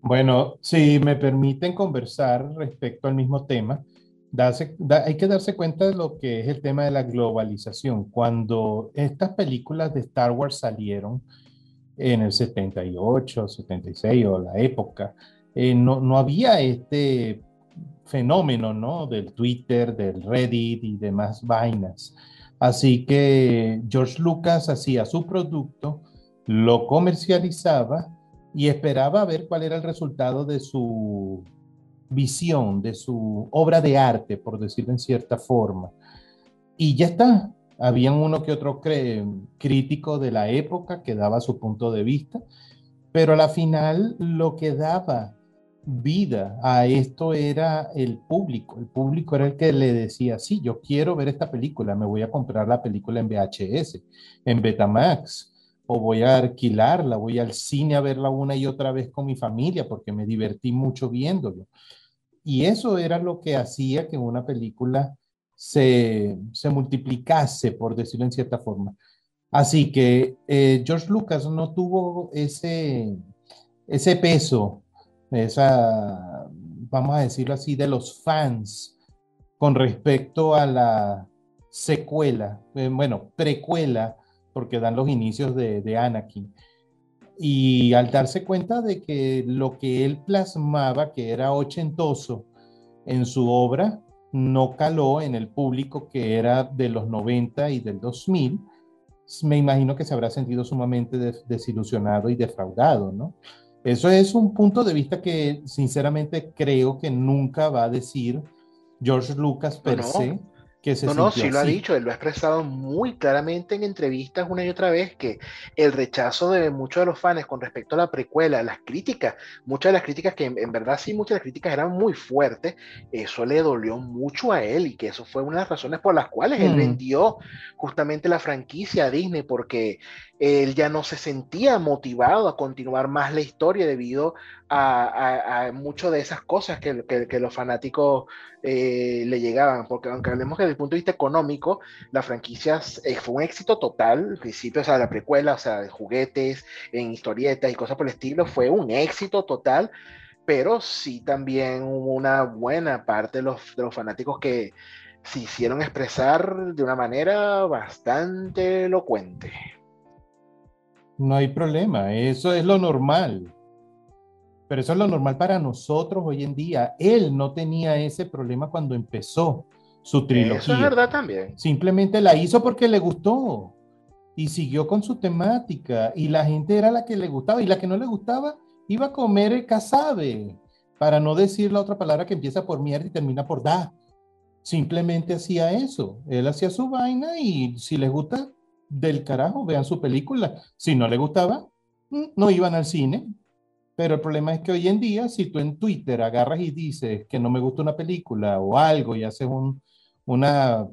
Bueno, si me permiten conversar respecto al mismo tema, hay que darse cuenta de lo que es el tema de la globalización. Cuando estas películas de Star Wars salieron en el 78, 76 o la época, eh, no, no, había este fenómeno, ¿no? Del Twitter, del Reddit y demás vainas. Así que George Lucas hacía su producto, lo comercializaba y esperaba ver cuál era el resultado de su visión, de su obra de arte, por decirlo en cierta forma. Y ya está. Habían uno que otro crítico de la época que daba su punto de vista, pero a la final lo que daba vida a esto era el público. El público era el que le decía, sí, yo quiero ver esta película, me voy a comprar la película en VHS, en Betamax, o voy a alquilarla, voy al cine a verla una y otra vez con mi familia porque me divertí mucho viéndolo. Y eso era lo que hacía que una película se, se multiplicase, por decirlo en cierta forma. Así que eh, George Lucas no tuvo ese, ese peso esa, vamos a decirlo así, de los fans con respecto a la secuela, eh, bueno, precuela, porque dan los inicios de, de Anakin. Y al darse cuenta de que lo que él plasmaba, que era ochentoso en su obra, no caló en el público que era de los 90 y del 2000, me imagino que se habrá sentido sumamente desilusionado y defraudado, ¿no? Eso es un punto de vista que sinceramente creo que nunca va a decir George Lucas per se no, no, sí lo ha dicho, él lo ha expresado muy claramente en entrevistas una y otra vez que el rechazo de muchos de los fans con respecto a la precuela, las críticas, muchas de las críticas que en, verdad sí, muchas de las críticas eran muy fuertes, eso le dolió mucho a él y que eso fue una de las razones por las cuales él mm. vendió justamente la franquicia a Disney porque él ya no se sentía motivado a continuar más la historia debido a, a, muchas de esas cosas que, los fanáticos eh, le llegaban, porque aunque hablemos que desde el punto de vista económico, la franquicia eh, fue un éxito total, al principio, o sea, la precuela, o sea, de juguetes, en historietas y cosas por el estilo, fue un éxito total, pero sí también hubo una buena parte de los, de los fanáticos que se hicieron expresar de una manera bastante elocuente. No hay problema, eso es lo normal. Pero eso es lo normal para nosotros hoy en día. Él no tenía ese problema cuando empezó su trilogía. Eso es verdad también. Simplemente la hizo porque le gustó y siguió con su temática y la gente era la que le gustaba y la que no le gustaba iba a comer el casabe, para no decir la otra palabra que empieza por mierda y termina por da. Simplemente hacía eso. Él hacía su vaina y si les gusta, del carajo, vean su película. Si no le gustaba, mm, no iban al cine, pero el problema es que hoy en día, si tú en Twitter agarras y dices que no me gusta una película o algo y haces una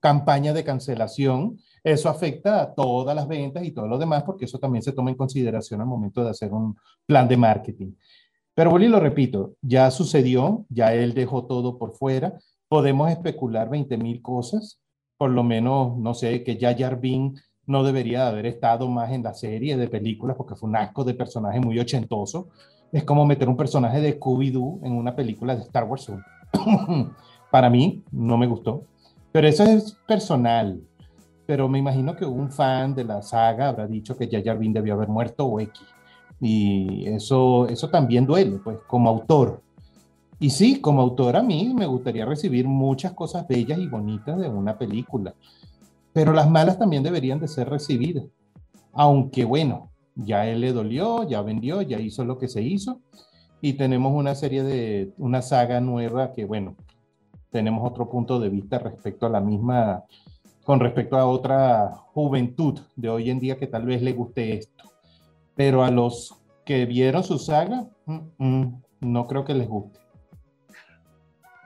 campaña de cancelación, eso afecta a todas las ventas y todo lo demás, porque eso también se toma en consideración al momento de hacer un plan de marketing. Pero bueno, y lo repito, ya sucedió, ya él dejó todo por fuera, podemos especular 20 mil cosas, por lo menos, no sé, que ya Jarvin no debería haber estado más en la serie de películas porque fue un asco de personaje muy ochentoso. Es como meter un personaje de Scooby-Doo en una película de Star Wars. Para mí no me gustó. Pero eso es personal. Pero me imagino que un fan de la saga habrá dicho que Jar Jar debió haber muerto o X. Y eso, eso también duele, pues, como autor. Y sí, como autor a mí me gustaría recibir muchas cosas bellas y bonitas de una película pero las malas también deberían de ser recibidas. Aunque bueno, ya él le dolió, ya vendió, ya hizo lo que se hizo y tenemos una serie de, una saga nueva que bueno, tenemos otro punto de vista respecto a la misma, con respecto a otra juventud de hoy en día que tal vez le guste esto. Pero a los que vieron su saga, mm, mm, no creo que les guste.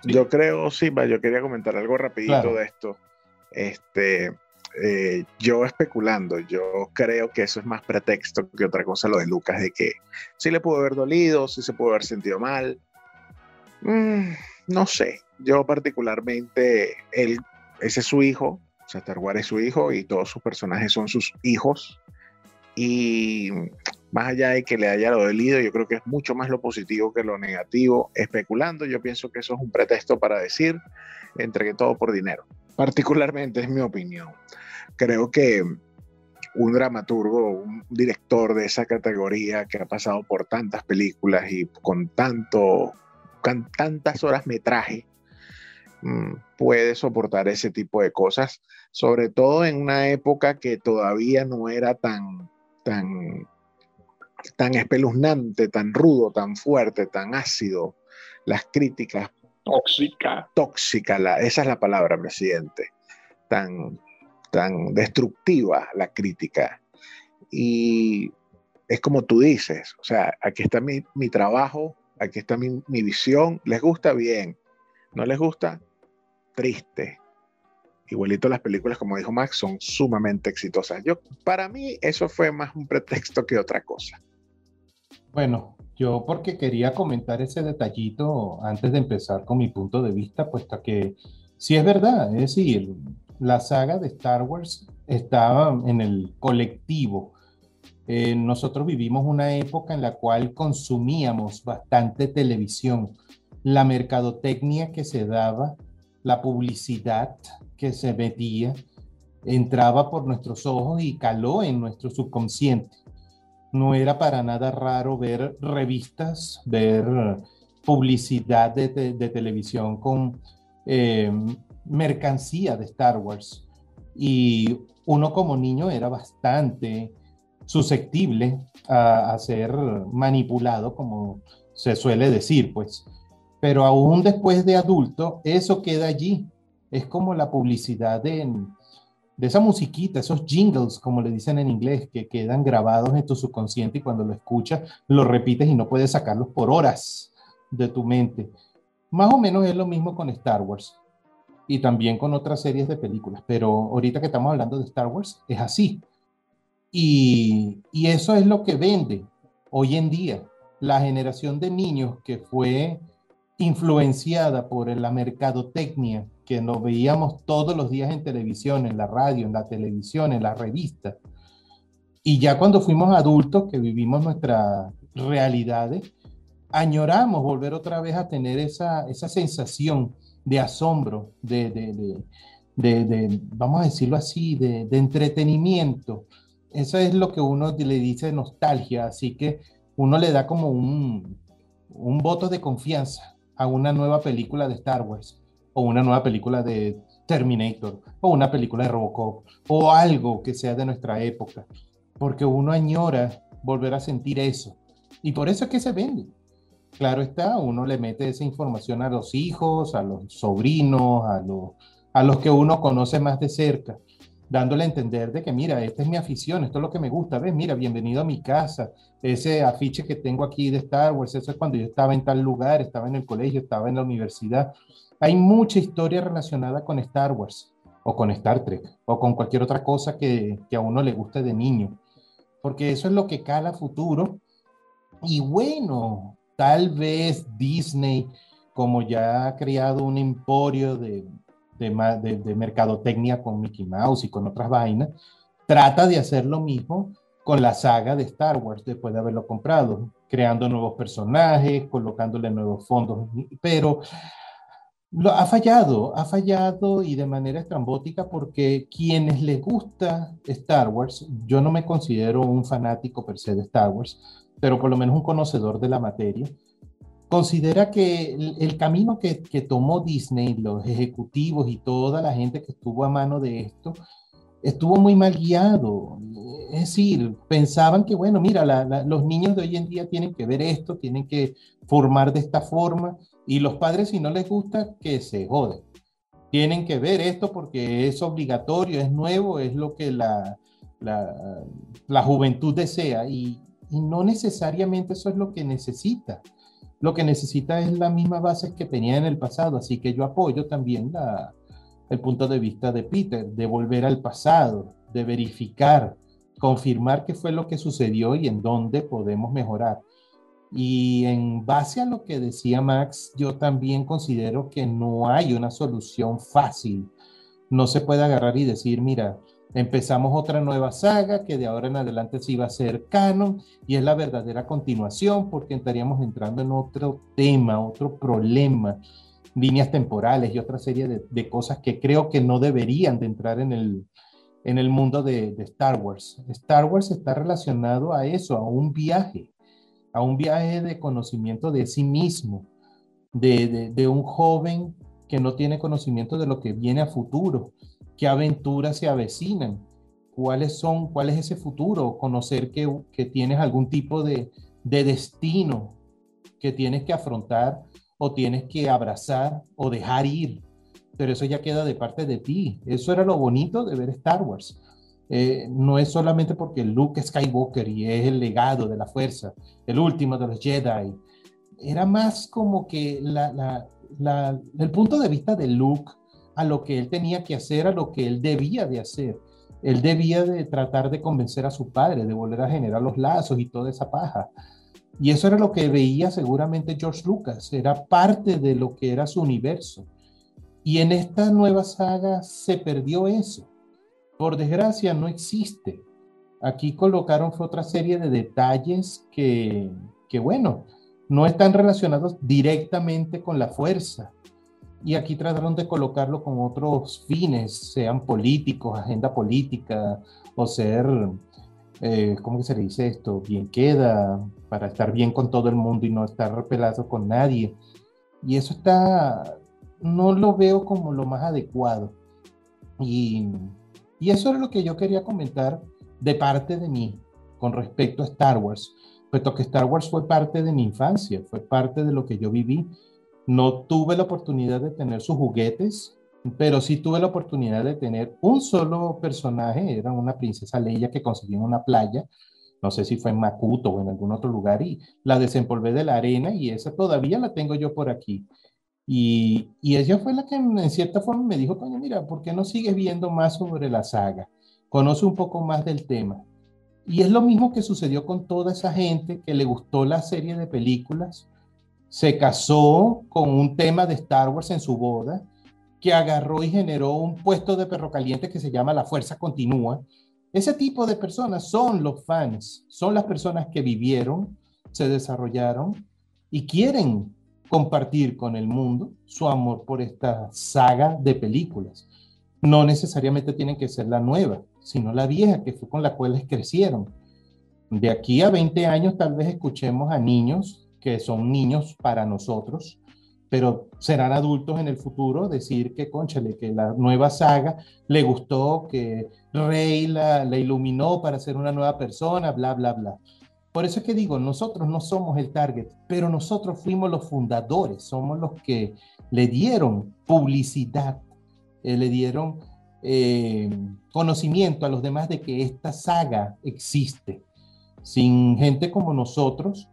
Yo creo, sí, yo quería comentar algo rapidito de esto Este, eh, yo especulando, yo creo que eso es más pretexto que otra cosa lo de Lucas, de que sí le pudo haber dolido, sí se pudo haber sentido mal. Mm, no sé, yo particularmente, él, ese es su hijo, o sea, Star Wars es su hijo y todos sus personajes son sus hijos. Y más allá de que le haya dolido, yo creo que es mucho más lo positivo que lo negativo. Especulando, yo pienso que eso es un pretexto para decir, entregué todo por dinero. Particularmente es mi opinión. Creo que un dramaturgo, un director de esa categoría que ha pasado por tantas películas y con, tanto, con tantas horas metraje, mm, puede soportar ese tipo de cosas, sobre todo en una época que todavía no era tan, tan, tan espeluznante, tan rudo, tan fuerte, tan ácido. Las críticas Tóxica. Tóxica, la, esa es la palabra, presidente. Tan, tan destructiva la crítica. Y es como tú dices, o sea, aquí está mi, mi trabajo, aquí está mi, mi, visión, les gusta bien, no les gusta, triste. Igualito las películas, como dijo Max, son sumamente exitosas. Yo, para mí, eso fue más un pretexto que otra cosa. Bueno, yo porque quería comentar ese detallito antes de empezar con mi punto de vista, puesto que sí es verdad, es decir, la saga de Star Wars estaba en el colectivo. Eh, nosotros vivimos una época en la cual consumíamos bastante televisión, la mercadotecnia que se daba, la publicidad que se metía, entraba por nuestros ojos y caló en nuestro subconsciente no era para nada raro ver revistas, ver publicidad de, televisión con eh, mercancía de Star Wars. Y uno como niño era bastante susceptible a, a, ser manipulado, como se suele decir, pues. Pero aún después de adulto, eso queda allí. Es como la publicidad de, de esa musiquita, esos jingles, como le dicen en inglés, que quedan grabados en tu subconsciente y cuando lo escuchas, lo repites y no puedes sacarlos por horas de tu mente. Más o menos es lo mismo con Star Wars y también con otras series de películas, pero ahorita que estamos hablando de Star Wars, es así. Y, y eso es lo que vende hoy en día. La generación de niños que fue influenciada por la mercadotecnia que nos veíamos todos los días en televisión, en la radio, en la televisión, en la revista. Y ya cuando fuimos adultos, que vivimos nuestras realidades, añoramos volver otra vez a tener esa, esa sensación de asombro, de, de, de, de, vamos a decirlo así, de, entretenimiento. Eso es lo que uno le dice nostalgia, así que uno le da como un, un voto de confianza a una nueva película de Star Wars o una nueva película de Terminator, o una película de Robocop, o algo que sea de nuestra época, porque uno añora volver a sentir eso. Y por eso es que se vende. Claro está, uno le mete esa información a los hijos, a los sobrinos, a los, a los que uno conoce más de cerca, dándole a entender de que, mira, esta es mi afición, esto es lo que me gusta, ves, mira, bienvenido a mi casa, ese afiche que tengo aquí de Star Wars, eso es cuando yo estaba en tal lugar, estaba en el colegio, estaba en la universidad, hay mucha historia relacionada con Star Wars o con Star Trek o con cualquier otra cosa que, a uno le guste de niño, porque eso es lo que cala futuro. Y bueno, tal vez Disney, como ya ha creado un emporio de, de, de, mercadotecnia con Mickey Mouse y con otras vainas, trata de hacer lo mismo con la saga de Star Wars después de haberlo comprado, creando nuevos personajes, colocándole nuevos fondos, pero lo, ha fallado, ha fallado y de manera estrambótica porque quienes les gusta Star Wars, yo no me considero un fanático per se de Star Wars, pero por lo menos un conocedor de la materia, considera que el, camino que, tomó Disney, los ejecutivos y toda la gente que estuvo a mano de esto, estuvo muy mal guiado. Es decir, pensaban que, bueno, mira, los niños de hoy en día tienen que ver esto, tienen que formar de esta forma, y los padres, si no les gusta, que se joden. Tienen que ver esto porque es obligatorio, es nuevo, es lo que la, la, la juventud desea y, y, no necesariamente eso es lo que necesita. Lo que necesita es la misma base que tenía en el pasado, así que yo apoyo también el punto de vista de Peter, de volver al pasado, de verificar, confirmar qué fue lo que sucedió y en dónde podemos mejorar. Y en base a lo que decía Max, yo también considero que no hay una solución fácil. No se puede agarrar y decir, mira, empezamos otra nueva saga que de ahora en adelante sí va a ser canon y es la verdadera continuación porque estaríamos entrando en otro tema, otro problema, líneas temporales y otra serie de, cosas que creo que no deberían de entrar en el, en el mundo de, de Star Wars. Star Wars está relacionado a eso, a un viaje a un viaje de conocimiento de sí mismo, de, un joven que no tiene conocimiento de lo que viene a futuro, qué aventuras se avecinan, cuáles son, cuál es ese futuro, conocer que, que tienes algún tipo de, de destino que tienes que afrontar o tienes que abrazar o dejar ir. Pero eso ya queda de parte de ti. Eso era lo bonito de ver Star Wars. Eh, no es solamente porque Luke Skywalker y es el legado de la fuerza, el último de los Jedi. Era más como que la, el punto de vista de Luke a lo que él tenía que hacer, a lo que él debía de hacer. Él debía de tratar de convencer a su padre, de volver a generar los lazos y toda esa paja. Y eso era lo que veía seguramente George Lucas, era parte de lo que era su universo. Y en esta nueva saga se perdió eso por desgracia no existe. Aquí colocaron otra serie de detalles que, que, bueno, no están relacionados directamente con la fuerza. Y aquí trataron de colocarlo con otros fines, sean políticos, agenda política, o ser, eh, ¿cómo se le dice esto? Bien queda, para estar bien con todo el mundo y no estar repelado con nadie. Y eso está, no lo veo como lo más adecuado. Y y eso es lo que yo quería comentar de parte de mí con respecto a Star Wars, puesto que Star Wars fue parte de mi infancia, fue parte de lo que yo viví. No tuve la oportunidad de tener sus juguetes, pero sí tuve la oportunidad de tener un solo personaje, era una princesa Leia que conseguí en una playa, no sé si fue en Makuto o en algún otro lugar, y la desempolvé de la arena y esa todavía la tengo yo por aquí. Y, ella fue la que en cierta forma me dijo, coño, mira, ¿por qué no sigues viendo más sobre la saga? Conoce un poco más del tema. Y es lo mismo que sucedió con toda esa gente que le gustó la serie de películas, se casó con un tema de Star Wars en su boda, que agarró y generó un puesto de perro caliente que se llama La Fuerza Continúa. Ese tipo de personas son los fans, son las personas que vivieron, se desarrollaron y quieren compartir con el mundo su amor por esta saga de películas. No necesariamente tienen que ser la nueva, sino la vieja, que fue con la cual crecieron. De aquí a 20 años tal vez escuchemos a niños que son niños para nosotros, pero serán adultos en el futuro decir que, conchale, que la nueva saga le gustó, que Rey la, iluminó para ser una nueva persona, bla, bla, bla. Por eso es que digo, nosotros no somos el target, pero nosotros fuimos los fundadores, somos los que le dieron publicidad, eh, le dieron eh, conocimiento a los demás de que esta saga existe. Sin gente como nosotros,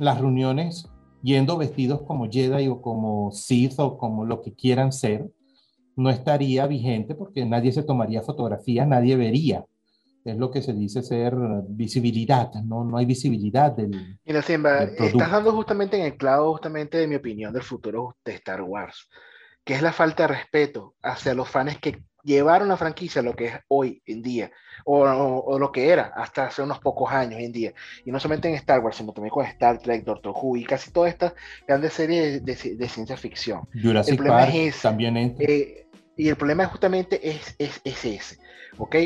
las reuniones yendo vestidos como Jedi o como Sith o como lo que quieran ser, no estaría vigente porque nadie se tomaría fotografías, nadie vería. Es lo que se dice ser visibilidad, no, no hay visibilidad del. Mira, Simba, estás dando justamente en el clavo, justamente de mi opinión del futuro de Star Wars, que es la falta de respeto hacia los fans que llevaron la franquicia a lo que es hoy en día, o, o, lo que era hasta hace unos pocos años en día. Y no solamente en Star Wars, sino también con Star Trek, Doctor Who y casi todas estas grandes series de, de, ciencia ficción. Jurassic Park también eh, y el problema justamente es, es, es ese, ¿ok?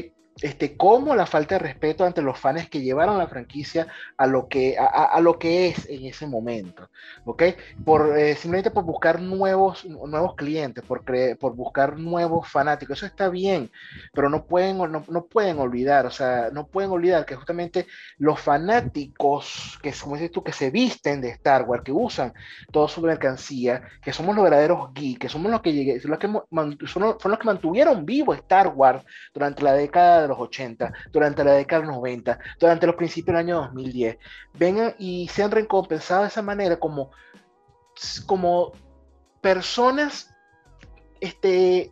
Este, cómo la falta de respeto ante los fans que llevaron la franquicia a lo que, a, lo que es en ese momento, ¿ok? Por, eh, simplemente por buscar nuevos, nuevos clientes, por, por buscar nuevos fanáticos, eso está bien, pero no pueden, no, pueden olvidar, o sea, no pueden olvidar que justamente los fanáticos, que como dices tú, que se visten de Star Wars, que usan toda su mercancía, que somos los verdaderos geeks, que somos los que, llegué, los que son los que mantuvieron vivo Star Wars durante la década de los 80, durante la década de los 90, durante los principios del año 2010, vengan y sean recompensados de esa manera como, como personas este,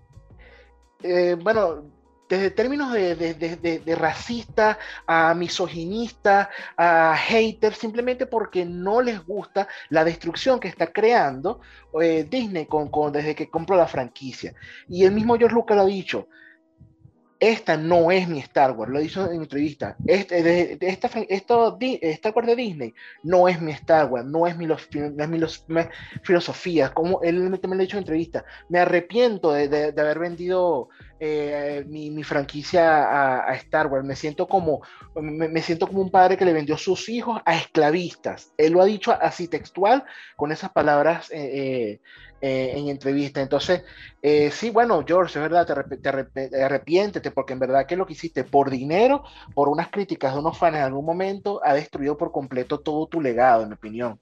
eh, bueno, desde términos de, racista a misoginista, a hater, simplemente porque no les gusta la destrucción que está creando eh, Disney con, desde que compró la franquicia. Y el mismo George Lucas lo ha dicho, esta no es mi Star Wars, lo dicho en entrevista. Este, de, esta, esto, Star Wars de Disney no es mi Star Wars, no es mi, no es mi, filosofía. Como él también lo ha dicho en entrevista, me arrepiento de, haber vendido eh, mi, franquicia a, Star Wars. Me siento, como, me, siento como un padre que le vendió sus hijos a esclavistas. Él lo ha dicho así textual, con esas palabras eh, eh, eh, en entrevista. Entonces, eh, sí, bueno, George, es verdad, te, arrepiéntete, porque en verdad que lo que hiciste por dinero, por unas críticas de unos fans en algún momento, ha destruido por completo todo tu legado, en mi opinión.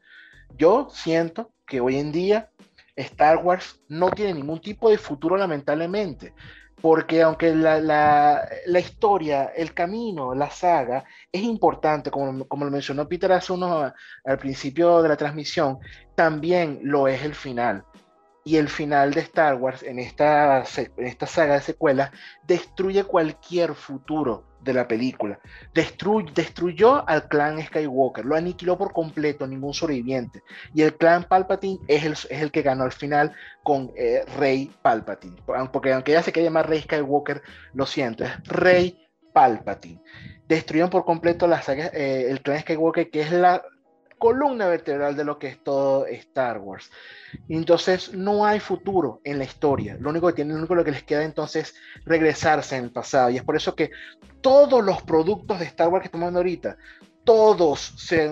Yo siento que hoy en día Star Wars no tiene ningún tipo de futuro, lamentablemente porque aunque la, historia, el camino, la saga es importante, como, como lo mencionó Peter hace unos al principio de la transmisión, también lo es el final. Y el final de Star Wars en esta, en esta saga de secuelas destruye cualquier futuro de la película. destruyó al clan Skywalker, lo aniquiló por completo, ningún sobreviviente. Y el clan Palpatine es el, es el que ganó al final con eh, Rey Palpatine. Porque aunque ya se quiere llamar Rey Skywalker, lo siento, es Rey Palpatine. Destruyeron por completo la saga, eh, el clan Skywalker, que es la columna vertebral de lo que es todo Star Wars. Entonces no hay futuro en la historia. Lo único que tienen, lo único que les queda entonces es regresarse en el pasado. Y es por eso que todos los productos de Star Wars que estamos viendo ahorita, todos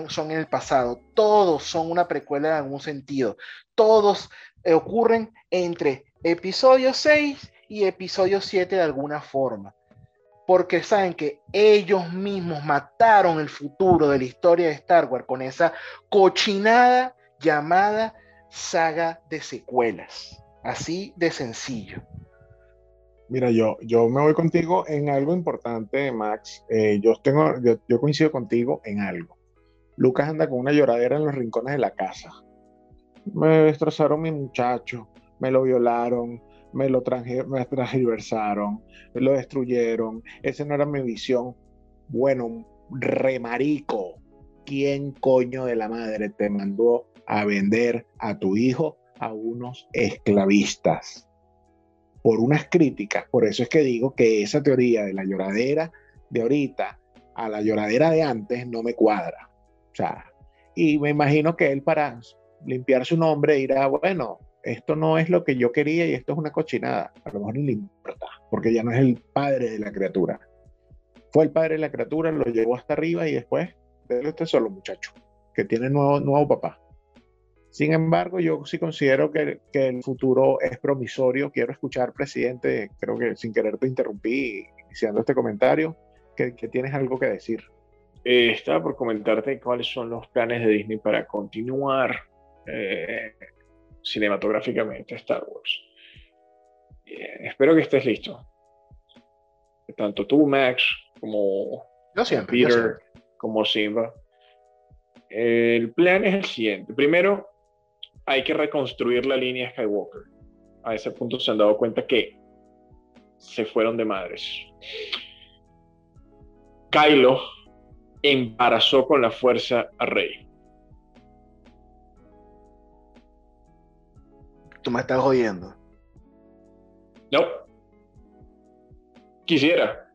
son en el pasado, todos son una precuela en algún sentido, todos ocurren entre episodio 6 y episodio 7 de alguna forma porque saben que ellos mismos mataron el futuro de la historia de Star Wars con esa cochinada llamada saga de secuelas. Así de sencillo. Mira, yo, yo me voy contigo en algo importante, Max. Eh, yo, tengo, yo, coincido contigo en algo. Lucas anda con una lloradera en los rincones de la casa. Me destrozaron mi muchacho, me lo violaron, me lo me transversaron, me lo destruyeron, esa no era mi visión. Bueno, remarico, ¿quién coño de la madre te mandó a vender a tu hijo a unos esclavistas? Por unas críticas, por eso es que digo que esa teoría de la lloradera de ahorita a la lloradera de antes no me cuadra. O sea, y me imagino que él para limpiar su nombre dirá, bueno, esto no es lo que yo quería y esto es una cochinada. A lo mejor ni le importa, porque ya no es el padre de la criatura. Fue el padre de la criatura, lo llevó hasta arriba y después, déle usted solo, muchacho, que tiene nuevo, nuevo papá. Sin embargo, yo sí considero que, que, el futuro es promisorio. Quiero escuchar, presidente, creo que sin querer te interrumpí iniciando este comentario, que, que tienes algo que decir. Eh, estaba por comentarte cuáles son los planes de Disney para continuar eh, cinematográficamente Star Wars. espero que estés listo. Tanto tú, Max, como Peter, como Simba. El plan es el siguiente. Primero, hay que reconstruir la línea Skywalker. A ese punto se han dado cuenta que se fueron de madres. Kylo embarazó con la fuerza a Rey. Tú me estás jodiendo. No. Quisiera.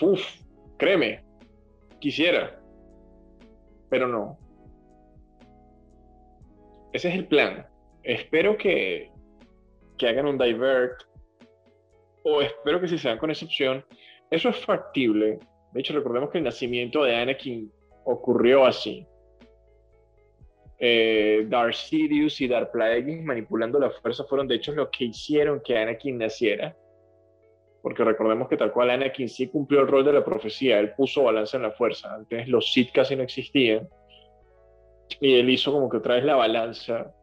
Uf, créeme. Quisiera. Pero no. Ese es el plan. Espero que, que hagan un divert. O espero que si se dan con esa eso es factible. De hecho, recordemos que el nacimiento de Anakin ocurrió así eh, Darth Sidious y Darth Plagueis manipulando la fuerza fueron de hecho lo que hicieron que Anakin naciera. Porque recordemos que tal cual Anakin sí cumplió el rol de la profecía, él puso balanza en la fuerza. Antes los Sith casi no existían. Y él hizo como que otra vez la balanza.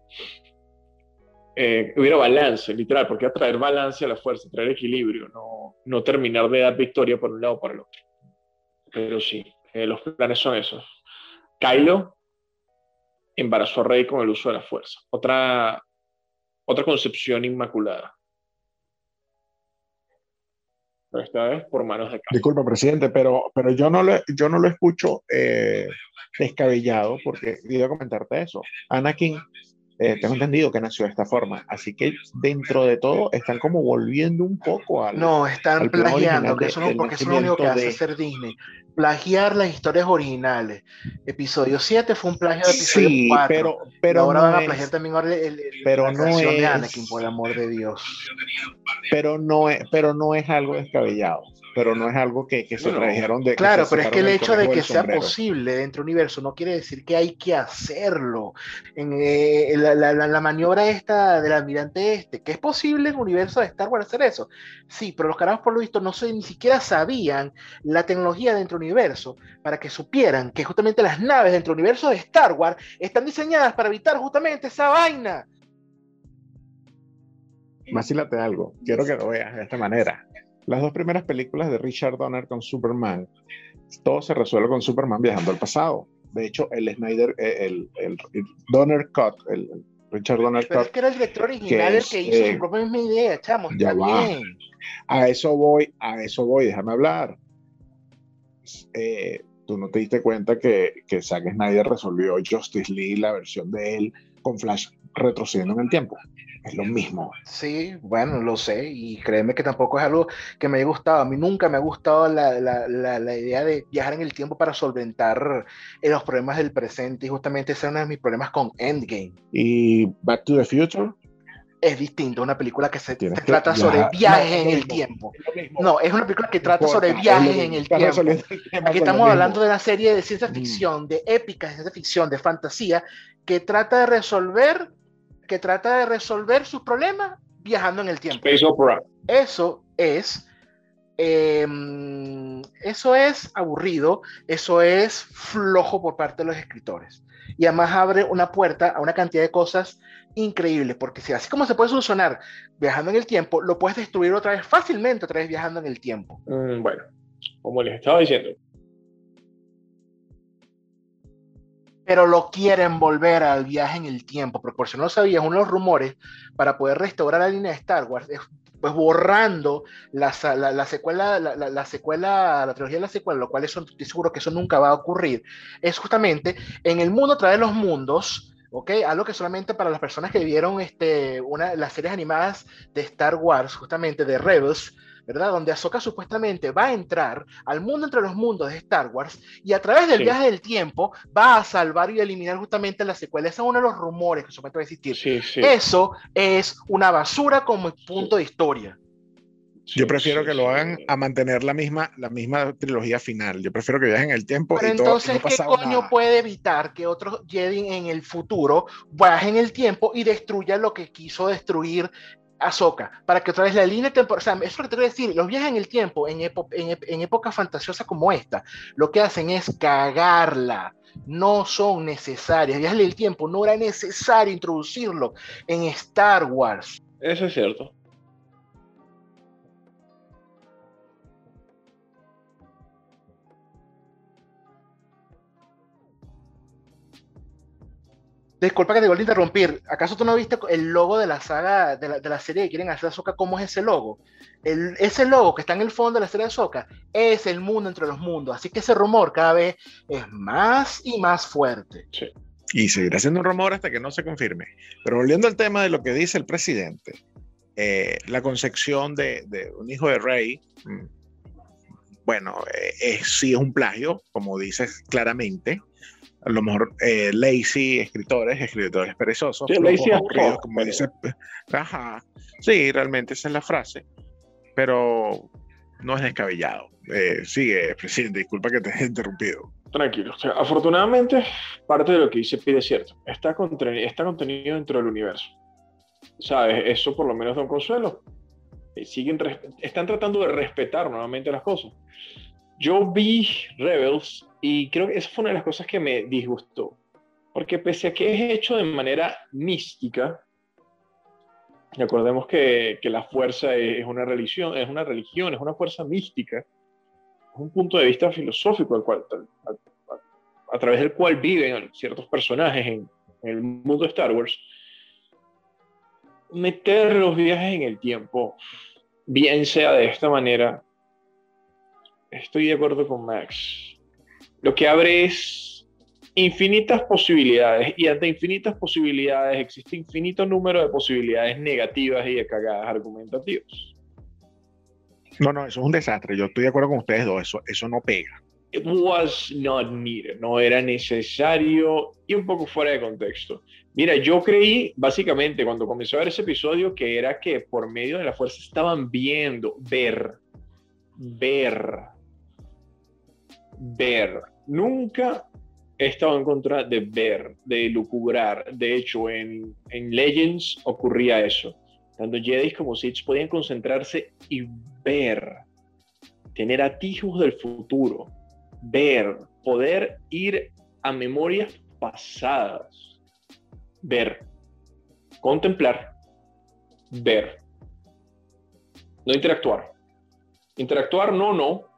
Eh, hubiera balance, literal, porque a traer balance a la fuerza, traer equilibrio, no, no terminar de dar victoria por un lado o por el otro. Pero sí, eh, los planes son esos. Kylo embarazó a Rey con el uso de la fuerza. Otra, otra concepción inmaculada. pero esta vez por manos de. Disculpa, presidente, pero, pero yo, no lo, yo no lo escucho eh, descabellado porque iba a comentarte eso. Anakin, eh, tengo entendido que nació de esta forma, así que dentro de todo están como volviendo un poco al. No, están al plagiando, que eso no- porque eso es lo único que hace de- ser Disney. Plagiar las historias originales. Episodio 7 fue un plagio de episodio Sí, 4. pero, Pero ahora no van a es- plagiar también ahora el, el- pero la no canción de es- Anakin, por el amor de Dios. pero no es, pero no es algo descabellado, pero no es algo que, que se No, trajeron de. Claro, pero es que el hecho de que sea sombrero. posible dentro del universo no quiere decir que hay que hacerlo. En eh, la, la- la- la maniobra esta del almirante este, que es posible en el universo de Star Wars hacer eso. Sí, pero los carajos por lo visto no se, ni siquiera sabían la tecnología dentro del universo para que supieran que justamente las naves dentro del universo de Star Wars están diseñadas para evitar justamente esa vaina. Vacílate algo, quiero que lo veas de esta manera. Las dos primeras películas de Richard Donner con Superman, todo se resuelve con Superman viajando al pasado. De hecho, el Snyder, eh, el, el, el Donner Cut, el, el Richard Donner Pero Cut, es que era el director original que el que es, hizo eh, su propia idea, chamo. ya va. bien. a eso voy, a eso voy, déjame hablar. Eh, Tú no te diste cuenta que, que Zack Snyder resolvió Justice League, la versión de él, con Flash retrocediendo en el tiempo. Es lo mismo. Sí, bueno, lo sé, y créeme que tampoco es algo que me haya gustado. A mí nunca me ha gustado la, la- la- la idea de viajar en el tiempo para solventar eh, los problemas del presente, y justamente ese es uno de mis problemas con Endgame. Y Back to the Future. Es distinto, una película que se, Tienes se que trata sobre viajes No, en el tiempo. Es. No, es una película que trata sobre viajes en el tiempo. Aquí estamos hablando de una serie de ciencia Mm. ficción, de épicas de ciencia ficción, de fantasía, que trata de resolver, que trata de resolver sus problemas viajando en el tiempo. Space Opera. Eso es, eh, eso es aburrido, eso es flojo por parte de los escritores. Y además abre una puerta a una cantidad de cosas increíbles, porque si así como se puede solucionar viajando en el tiempo, lo puedes destruir otra vez fácilmente, otra vez viajando en el tiempo. Mm, bueno, como les estaba diciendo, Pero lo quieren volver al viaje en el tiempo, porque por si no lo sabías, uno de los rumores para poder restaurar la línea de Star Wars es pues borrando la, la- la secuela, la, la- la secuela, la trilogía de la secuela, lo cual eso, estoy seguro que eso nunca va a ocurrir, es justamente en el mundo de los mundos, ¿ok? Algo que solamente para las personas que vieron este, una, las series animadas de Star Wars, justamente de Rebels, ¿verdad? Donde Ahsoka supuestamente va a entrar al mundo entre los mundos de Star Wars y a través del Sí. viaje del tiempo va a salvar y eliminar justamente la secuela. Ese es uno de los rumores que supuestamente va a existir. sí, sí. Eso es una basura como punto de historia. sí, Yo prefiero sí, que lo sí. hagan a mantener la misma, la misma trilogía final. Yo prefiero que viajen en el tiempo Pero y todo. y entonces, no ¿qué coño nada. puede evitar que otros Jedi en el futuro viajen en el tiempo y destruyan lo que quiso destruir Ahsoka? Para que otra vez la línea temporal, o sea, es lo que te quiero decir, los viajes en el tiempo en, en, en épocas fantasiosas como esta, lo que hacen es cagarla. No son necesarias. Viajes en el tiempo no era necesario introducirlo en Star Wars. Eso es cierto. Disculpa que te vuelva a interrumpir. ¿Acaso tú no viste el logo de la saga, de la, de la serie que quieren hacer Ahsoka? ¿Cómo es ese logo? El- ese logo que está en el fondo de la serie de Ahsoka es el mundo entre los mundos. Así que ese rumor cada vez es más y más fuerte. Y seguirá siendo un rumor hasta que no se confirme. Pero volviendo al tema de lo que dice el presidente, eh, la concepción de, un hijo de rey, mm, bueno, eh, es- sí es un plagio, como dices claramente. A lo mejor eh, lazy, escritores, escritores perezosos, Sí, flojos, lazy aburridos, como dice. Ajá, sí, realmente esa es la frase, pero no es descabellado. Eh, sigue, presidente, disculpa que te haya interrumpido. Tranquilo. O sea, afortunadamente, parte de lo que dice Pide es cierto. Está, contre- está contenido dentro del universo. ¿Sabes? Eso por lo menos da un consuelo. Eh, Siguen están tratando de respetar nuevamente las cosas. Yo vi Rebels y creo que esa fue una de las cosas que me disgustó. Porque pese a que es hecho de manera mística, recordemos que, que la fuerza es una religión, es una religión, es una fuerza mística, es un punto de vista filosófico al cual, a través del cual viven ciertos personajes en, en el mundo de Star Wars. Meter los viajes en el tiempo, bien sea de esta manera, estoy de acuerdo con Max. Lo que abre es infinitas posibilidades y ante infinitas posibilidades existe infinito número de posibilidades negativas y de cagadas argumentativas. No, no, eso es un desastre. Yo estoy de acuerdo con ustedes dos. Eso, eso no pega. It was not needed. No era necesario y un poco fuera de contexto. Mira, yo creí básicamente cuando comencé a ver ese episodio que era que por medio de la fuerza estaban viendo, ver, ver, ver. Nunca he estado en contra de ver, de lucubrar. De hecho, en, en Legends ocurría eso. Tanto Jedi como Sith podían concentrarse y ver, tener atisbos del futuro, ver, poder ir a memorias pasadas, ver, contemplar, ver, no interactuar. Interactuar, no, no.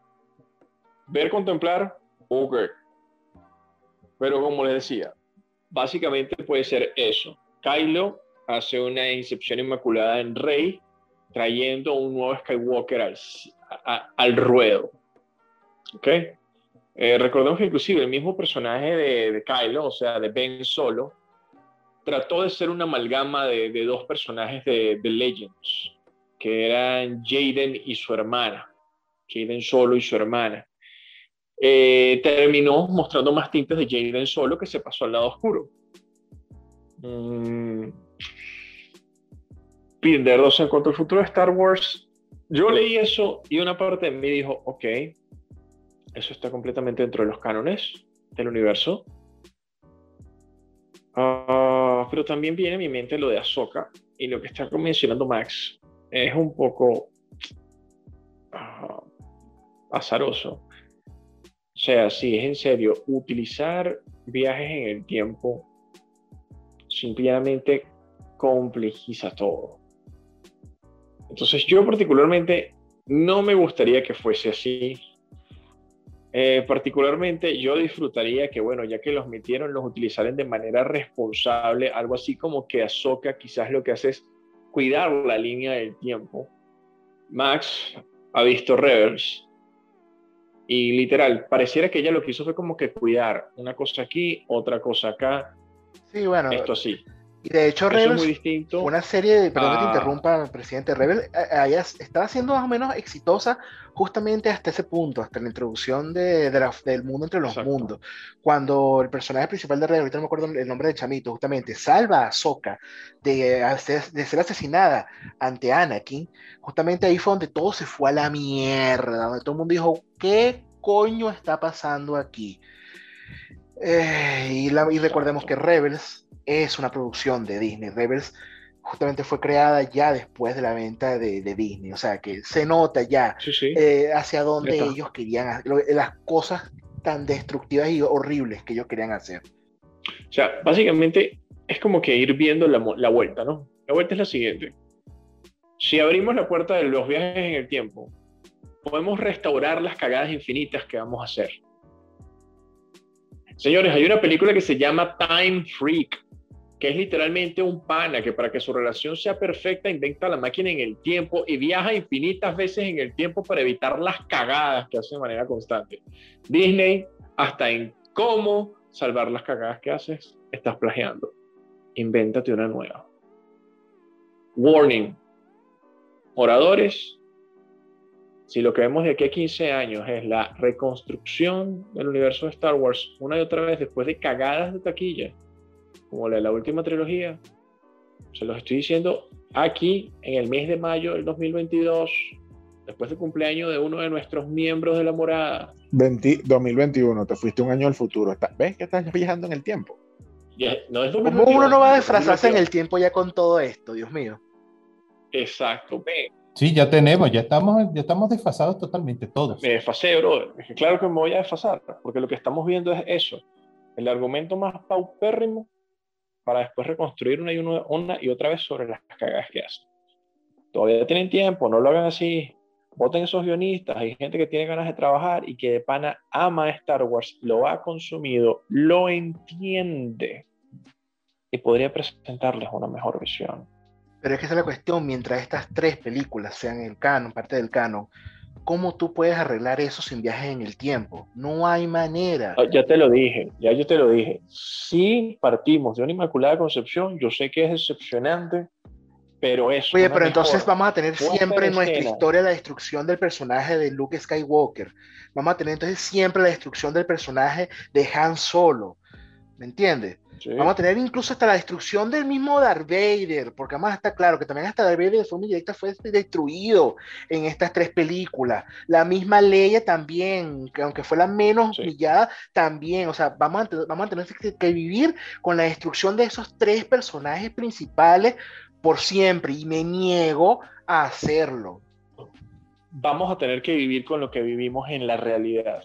Ver, contemplar, ok. Pero como les decía, básicamente puede ser eso. Kylo hace una incepción inmaculada en Rey, trayendo un nuevo Skywalker al, al ruedo. ¿Ok? Eh, recordemos que inclusive el mismo personaje de, Kylo, o sea, de Ben Solo, trató de ser una amalgama de, de dos personajes de, de, Legends, que eran Jaden y su hermana, Jaden Solo y su hermana. Eh, terminó mostrando más tintes de Jaden Solo que se pasó al lado oscuro. Mm. Pinder 2 en cuanto al futuro de Star Wars, yo leí eso y una parte de mí dijo, ok, eso está completamente dentro de los cánones del universo. Uh, pero también viene a mi mente lo de Ahsoka y lo que está mencionando Max es un poco uh, azaroso. O sea, si es en serio, utilizar viajes en el tiempo simplemente complejiza todo. Entonces yo particularmente no me gustaría que fuese así. Eh, particularmente yo disfrutaría que, bueno, ya que los metieron, los utilizaran de manera responsable, algo así como que Ahsoka quizás lo que hace es cuidar la línea del tiempo. Max ha visto Rebels y literal, pareciera que ella lo que hizo fue como que cuidar una cosa aquí, otra cosa acá. Sí, bueno. Esto sí. Y de hecho, Rebels, una serie, de, perdón que te interrumpa, presidente, Rebels estaba siendo más o menos exitosa justamente hasta ese punto, hasta la introducción de, de la, del mundo entre los Exacto. mundos. Cuando el personaje principal de Rebels, ahorita no me acuerdo el nombre de Chamito, justamente salva a Soka de, de, ser asesinada ante Anakin, justamente ahí fue donde todo se fue a la mierda, donde todo el mundo dijo, ¿qué coño está pasando aquí? Eh, y, la, y recordemos que Rebels es una producción de Disney. Rebels justamente fue creada ya después de la venta de, de Disney, o sea que se nota ya sí, sí. Eh, hacia dónde ellos querían, las cosas tan destructivas y horribles que ellos querían hacer. O sea, básicamente es como que ir viendo la, la vuelta, ¿no? La vuelta es la siguiente. Si abrimos la puerta de los viajes en el tiempo, podemos restaurar las cagadas infinitas que vamos a hacer. Señores, hay una película que se llama Time Freak, que es literalmente un pana que para que su relación sea perfecta inventa la máquina en el tiempo y viaja infinitas veces en el tiempo para evitar las cagadas que hace de manera constante. Disney, hasta en cómo salvar las cagadas que haces, estás plagiando. Invéntate una nueva. Warning. Oradores, si lo que vemos de aquí a 15 años es la reconstrucción del universo de Star Wars una y otra vez después de cagadas de taquilla, como la de la última trilogía, se los estoy diciendo aquí en el mes de mayo del 2022, después del cumpleaños de uno de nuestros miembros de la morada. 20, 2021, te fuiste un año al futuro. ¿Ves que estás viajando en el tiempo? Ya, no es ¿Cómo uno no va a desfrazarse en el tiempo ya con todo esto, Dios mío? Exacto, ve. Sí, ya tenemos, ya estamos, ya estamos desfasados totalmente todos. Me desfasé, bro. Claro que me voy a desfasar, porque lo que estamos viendo es eso. El argumento más paupérrimo para después reconstruir una y, una, una y otra vez sobre las cagadas que hacen. Todavía tienen tiempo, no lo hagan así. Voten esos guionistas. Hay gente que tiene ganas de trabajar y que de pana ama Star Wars, lo ha consumido, lo entiende y podría presentarles una mejor visión. Pero es que esa es la cuestión, mientras estas tres películas sean el canon, parte del canon, ¿cómo tú puedes arreglar eso sin viajes en el tiempo? No hay manera. Ah, Ya te lo dije, ya yo te lo dije. Si partimos de una Inmaculada Concepción, yo sé que es decepcionante, pero eso. Oye, pero entonces vamos a tener siempre en nuestra escena. historia la destrucción del personaje de Luke Skywalker. Vamos a tener entonces siempre la destrucción del personaje de Han Solo. ¿Me entiendes? Vamos a tener incluso hasta la destrucción del mismo Darth Vader, porque además está claro que también hasta Darth Vader de forma indirecta fue destruido en estas tres películas. La misma Leia también, que aunque fue la menos Sí. humillada, también. O sea, vamos a, vamos a tener que, que vivir con la destrucción de esos tres personajes principales por siempre, y me niego a hacerlo. Vamos a tener que vivir con lo que vivimos en la realidad.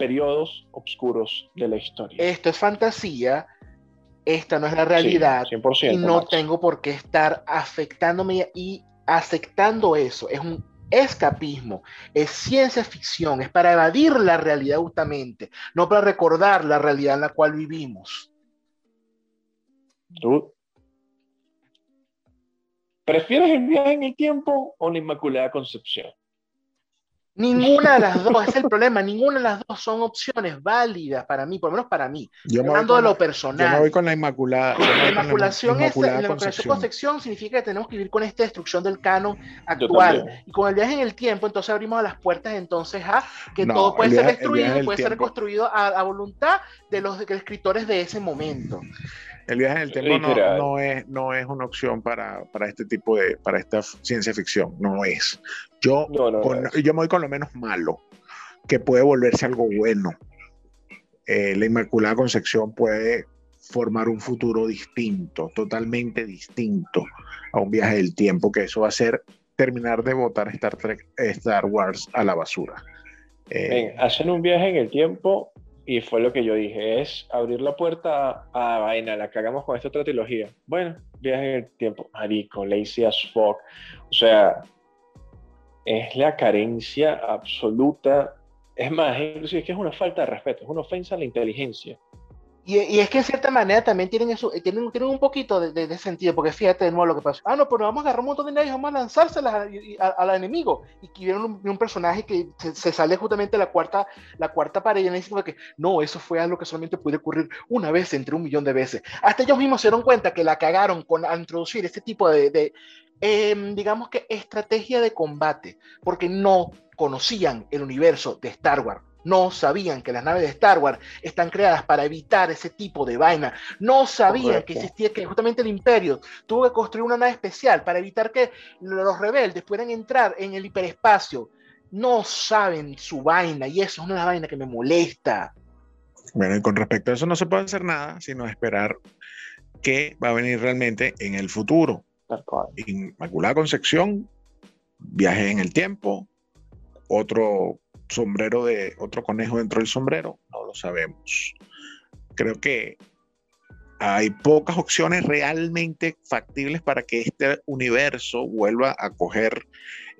Periodos oscuros de la historia. Esto es fantasía, esta no es la realidad. Sí, 100%. y no Max. tengo por qué estar afectándome y aceptando eso. Es un escapismo, es ciencia ficción, es para evadir la realidad justamente, no para recordar la realidad en la cual vivimos. ¿Tú prefieres el viaje en el tiempo o la Inmaculada Concepción? Ninguna de las dos, es el problema, ninguna de las dos son opciones válidas para mí, por lo menos para mí. Yo Hablando de lo la- yo me personal. voy con la Inmaculada. La inmaculación, es, Inmaculada la inmaculación Concepción. significa que tenemos que vivir con esta destrucción del canon actual. Y con el viaje en el tiempo, entonces abrimos las puertas entonces a que No, todo puede ser destruido y puede ser reconstruido a, a voluntad de los escritores de ese momento. El viaje en el tiempo no, es, no es una opción para, para este tipo de, para esta ciencia ficción, no es. Yo, No, no, con- yo me voy con lo menos malo, que puede volverse algo bueno. Eh, la Inmaculada Concepción puede formar un futuro distinto, totalmente distinto a un viaje del tiempo, que eso va a ser terminar de botar Star Trek, Star Wars a la basura. Eh, Ven, hacen un viaje en el tiempo y fue lo que yo dije, es abrir la puerta a, a vaina, la cagamos con esta otra trilogía. Bueno, viaje en el tiempo, marico, lazy as fuck. O sea, es la carencia absoluta. Es más, inclusive es que es una falta de respeto, es una ofensa a la inteligencia. Y, y es que en cierta manera también tienen eso, eh, tienen, tienen un poquito de, de- de sentido, porque fíjate de nuevo lo que pasó. Ah, no, pero vamos a agarrar un montón de naves y vamos a lanzárselas al enemigo. Y que vieron un, un personaje que se, se sale justamente la cuarta, la cuarta pared y dicen que no, eso fue algo que solamente puede ocurrir una vez entre un millón de veces. Hasta ellos mismos se dieron cuenta que la cagaron con introducir este tipo de, de, em, digamos que estrategia de combate, porque no conocían el universo de Star Wars. No sabían que las naves de Star Wars están creadas para evitar ese tipo de vaina. No sabían que existía, que justamente el imperio tuvo que construir una nave especial para evitar que los rebeldes puedan entrar en el hiperespacio. No saben su vaina y eso es una vaina que me molesta. Bueno, y con respecto a eso no se puede hacer nada, sino esperar qué va a venir realmente en el futuro. Inmaculada Concepción, viaje en el tiempo, otro sombrero de otro conejo dentro del sombrero, no lo sabemos. Creo que hay pocas opciones realmente factibles para que este universo vuelva a coger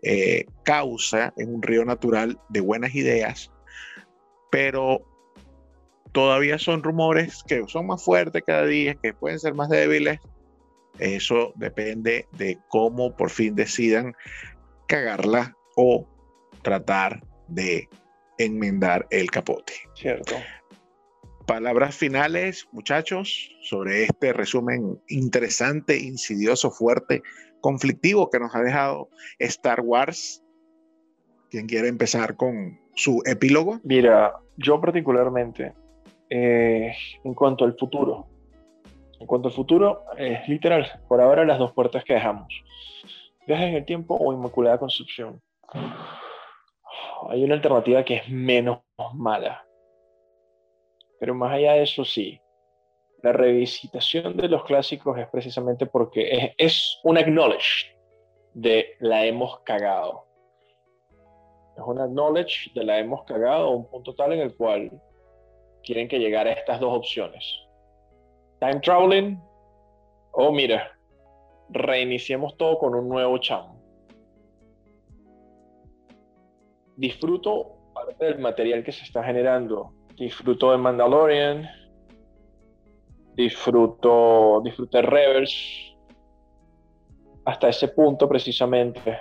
eh, causa en un río natural de buenas ideas, pero todavía son rumores que son más fuertes cada día, que pueden ser más débiles. Eso depende de cómo por fin decidan cagarla o tratar de enmendar el capote. Cierto. Palabras finales, muchachos, sobre este resumen interesante, insidioso, fuerte, conflictivo que nos ha dejado Star Wars. ¿Quién quiere empezar con su epílogo? Mira, yo particularmente, eh, en cuanto al futuro, en cuanto al futuro, es literal, por ahora las dos puertas que dejamos. Viaje en el tiempo o Inmaculada Concepción. Hay una alternativa que es menos mala. Pero más allá de eso, sí. La revisitación de los clásicos es precisamente porque es, un acknowledge de la hemos cagado. Es un acknowledge de la hemos cagado un punto tal en el cual quieren que llegara a estas dos opciones. Time traveling o mira, reiniciemos todo con un nuevo chamo. Disfruto parte del material que se está generando. Disfruto de Mandalorian. Disfruto, disfruté Reverse. Hasta ese punto precisamente.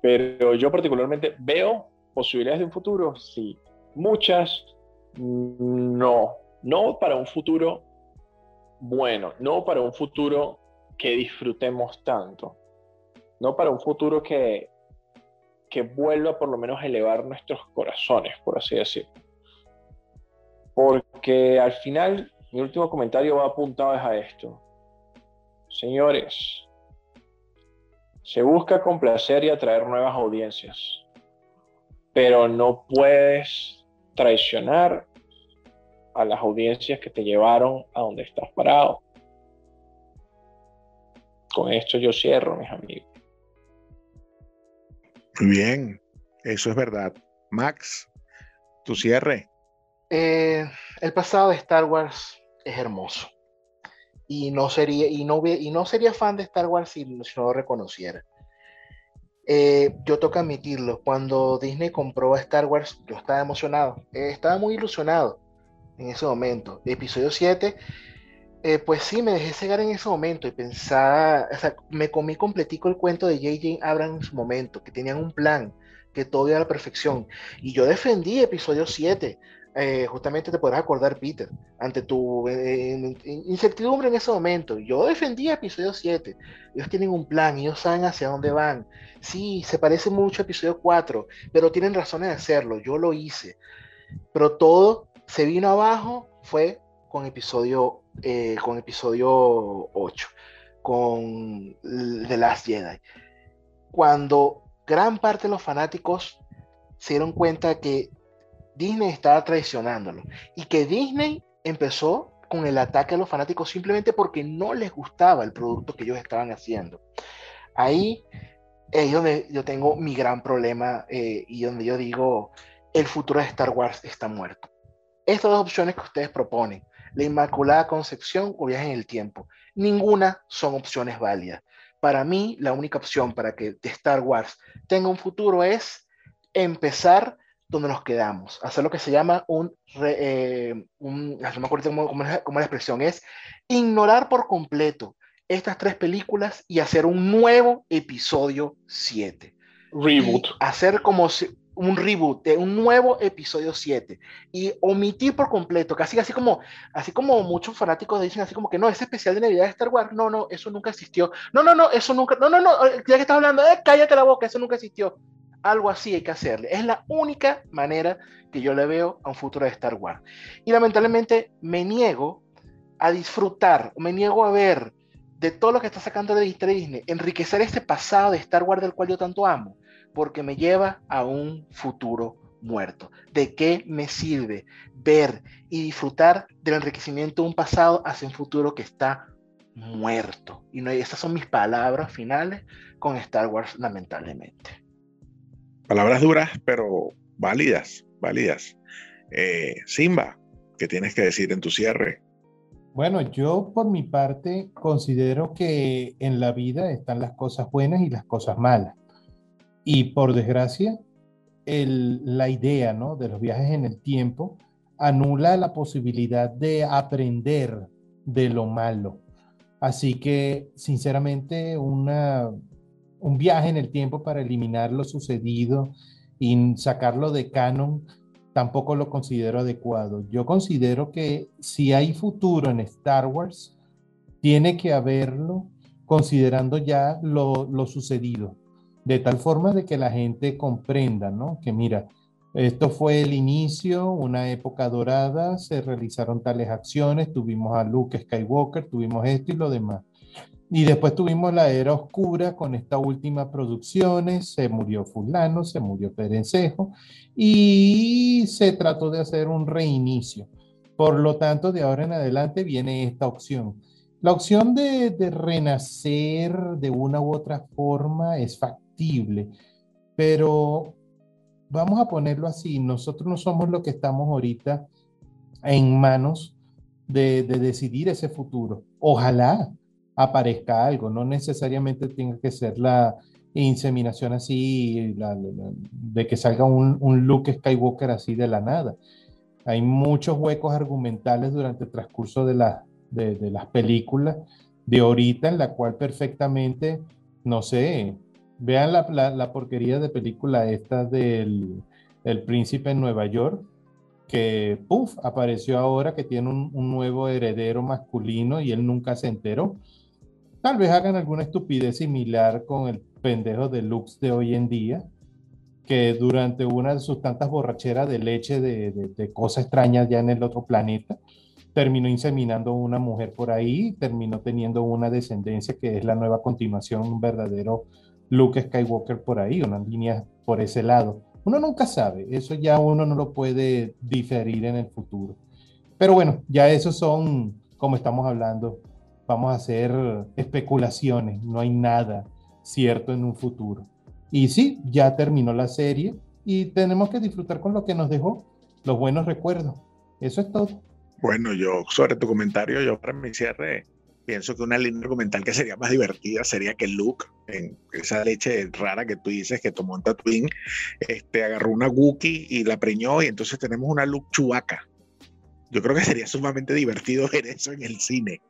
Pero yo particularmente veo posibilidades de un futuro, sí. Muchas, no. No para un futuro bueno, no para un futuro que disfrutemos tanto, no para un futuro que, que vuelva por lo menos a elevar nuestros corazones, por así decirlo. Porque al final, mi último comentario va apuntado a esto. Señores, se busca complacer y atraer nuevas audiencias, pero no puedes traicionar a las audiencias que te llevaron a donde estás parado. Con esto yo cierro, mis amigos. Muy bien, eso es verdad. Max, tu cierre. Eh, el pasado de Star Wars es hermoso. Y no sería, y no, y no sería fan de Star Wars si, no lo reconociera. Eh, yo toca admitirlo, cuando Disney compró a Star Wars, yo estaba emocionado, eh, estaba muy ilusionado en ese momento. Episodio 7, eh, pues sí, me dejé cegar en ese momento y pensaba, o sea, me comí completico el cuento de J.J. Abrams en su momento, que tenían un plan, que todo iba a la perfección. Y yo defendí episodio 7. Eh, justamente te podrás acordar, Peter, ante tu incertidumbre en ese momento. Yo defendí episodio 7. Ellos tienen un plan, ellos saben hacia dónde van. Sí, se parece mucho a episodio 4, pero tienen razones de hacerlo. Yo lo hice. Pero todo se vino abajo fue con episodio, eh, con episodio 8, con The Last Jedi. Cuando gran parte de los fanáticos se dieron cuenta que Disney estaba traicionándolo y que Disney empezó con el ataque a los fanáticos simplemente porque no les gustaba el producto que ellos estaban haciendo. Ahí es donde yo tengo mi gran problema eh, y donde yo digo, el futuro de Star Wars está muerto. Estas dos opciones que ustedes proponen, la Inmaculada Concepción o viaje en el tiempo, ninguna son opciones válidas. Para mí, la única opción para que Star Wars tenga un futuro es empezar donde nos quedamos, hacer lo que se llama un, eh, un no me acuerdo cómo, es, la expresión, es ignorar por completo estas tres películas y hacer un nuevo episodio 7. Reboot. hacer como si, un reboot de un nuevo episodio 7 y omitir por completo, casi así como, así como muchos fanáticos dicen así como que no, ese especial de Navidad de Star Wars, no, no, eso nunca existió. No, no, no, eso nunca, no, no, no, ya que estás hablando, eh, cállate la boca, eso nunca existió. Algo así hay que hacerle. Es la única manera que yo le veo a un futuro de Star Wars. Y lamentablemente me niego a disfrutar, me niego a ver de todo lo que está sacando de Disney, enriquecer este pasado de Star Wars del cual yo tanto amo porque me lleva a un futuro muerto. ¿De qué me sirve ver y disfrutar del enriquecimiento de un pasado hacia un futuro que está muerto? Y no, esas son mis palabras finales con Star Wars, lamentablemente. Palabras duras, pero válidas, válidas. Eh, Simba, ¿qué tienes que decir en tu cierre? Bueno, yo por mi parte considero que en la vida están las cosas buenas y las cosas malas. Y por desgracia, la idea ¿no? de los viajes en el tiempo anula la posibilidad de aprender de lo malo. Así que, sinceramente, una, un viaje en el tiempo para eliminar lo sucedido y sacarlo de canon tampoco lo considero adecuado. Yo considero que si hay futuro en Star Wars, tiene que haberlo considerando ya lo, lo sucedido de tal forma de que la gente comprenda, ¿no? Que mira, esto fue el inicio, una época dorada, se realizaron tales acciones, tuvimos a Luke Skywalker, tuvimos esto y lo demás. Y después tuvimos la era oscura con esta última producciones, se murió fulano, se murió Perencejo y se trató de hacer un reinicio. Por lo tanto, de ahora en adelante viene esta opción. La opción de, de renacer de una u otra forma es factible pero vamos a ponerlo así, nosotros no somos lo que estamos ahorita en manos de, decidir ese futuro. Ojalá aparezca algo, no necesariamente tenga que ser la inseminación así, de que salga un, un Luke Skywalker así de la nada. Hay muchos huecos argumentales durante el transcurso de, la, de, de las películas de ahorita en la cual perfectamente, no sé, Vean la, la, porquería de película esta del el príncipe en Nueva York, que, puff, apareció ahora que tiene un, un, nuevo heredero masculino y él nunca se enteró. Tal vez hagan alguna estupidez similar con el pendejo de Lux de hoy en día, que durante una de sus tantas borracheras de leche de, de, de cosas extrañas ya en el otro planeta, terminó inseminando una mujer por ahí, terminó teniendo una descendencia que es la nueva continuación, un verdadero Luke Skywalker por ahí, una línea por ese lado. Uno nunca sabe, eso ya uno no lo puede diferir en el futuro. Pero bueno, ya esos son, como estamos hablando, vamos a hacer especulaciones, no hay nada cierto en un futuro. Y sí, ya terminó la serie y tenemos que disfrutar con lo que nos dejó, los buenos recuerdos. Eso es todo. Bueno, yo sobre tu comentario, yo para mi cierre pienso que una línea argumental que sería más divertida sería que Luke, en esa leche rara que tú dices que tomó en Tatooine, este, agarró una Wookiee y la preñó y entonces tenemos una Luke Chewbacca. Yo creo que sería sumamente divertido ver eso en el cine.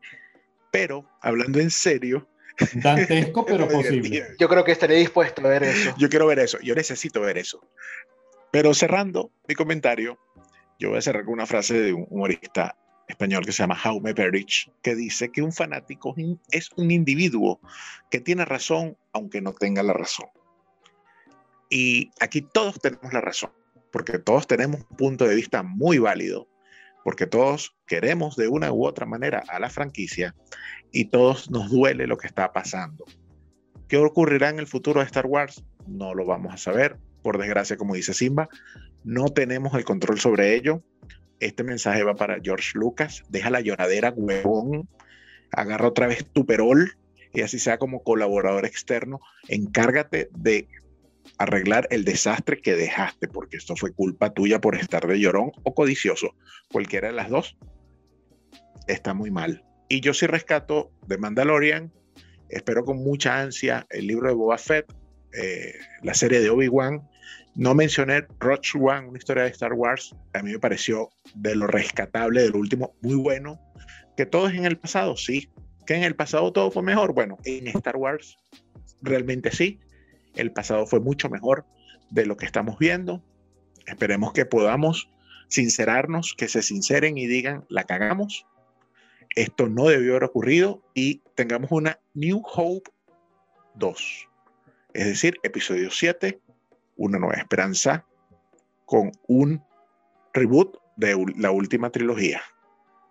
Pero, hablando en serio... Dantesco, pero posible. Yo creo que estaría dispuesto a ver eso. Yo quiero ver eso, yo necesito ver eso. Pero cerrando mi comentario, yo voy a cerrar con una frase de un humorista español que se llama Jaume Perich, que dice que un fanático es un individuo que tiene razón aunque no tenga la razón. Y aquí todos tenemos la razón, porque todos tenemos un punto de vista muy válido, porque todos queremos de una u otra manera a la franquicia y todos nos duele lo que está pasando. ¿Qué ocurrirá en el futuro de Star Wars? No lo vamos a saber. Por desgracia, como dice Simba, no tenemos el control sobre ello este mensaje va para George Lucas. Deja la lloradera, huevón. Agarra otra vez tu perol y así sea como colaborador externo. Encárgate de arreglar el desastre que dejaste, porque esto fue culpa tuya por estar de llorón o codicioso. Cualquiera de las dos está muy mal. Y yo sí rescato de Mandalorian. Espero con mucha ansia el libro de Boba Fett, eh, la serie de Obi-Wan no mencioné Rogue One, una historia de Star Wars. A mí me pareció de lo rescatable, de lo último, muy bueno. Que todo es en el pasado, sí. Que en el pasado todo fue mejor. Bueno, en Star Wars realmente sí. El pasado fue mucho mejor de lo que estamos viendo. Esperemos que podamos sincerarnos, que se sinceren y digan, la cagamos. Esto no debió haber ocurrido y tengamos una New Hope 2. Es decir, episodio 7 una nueva esperanza con un reboot de la última trilogía.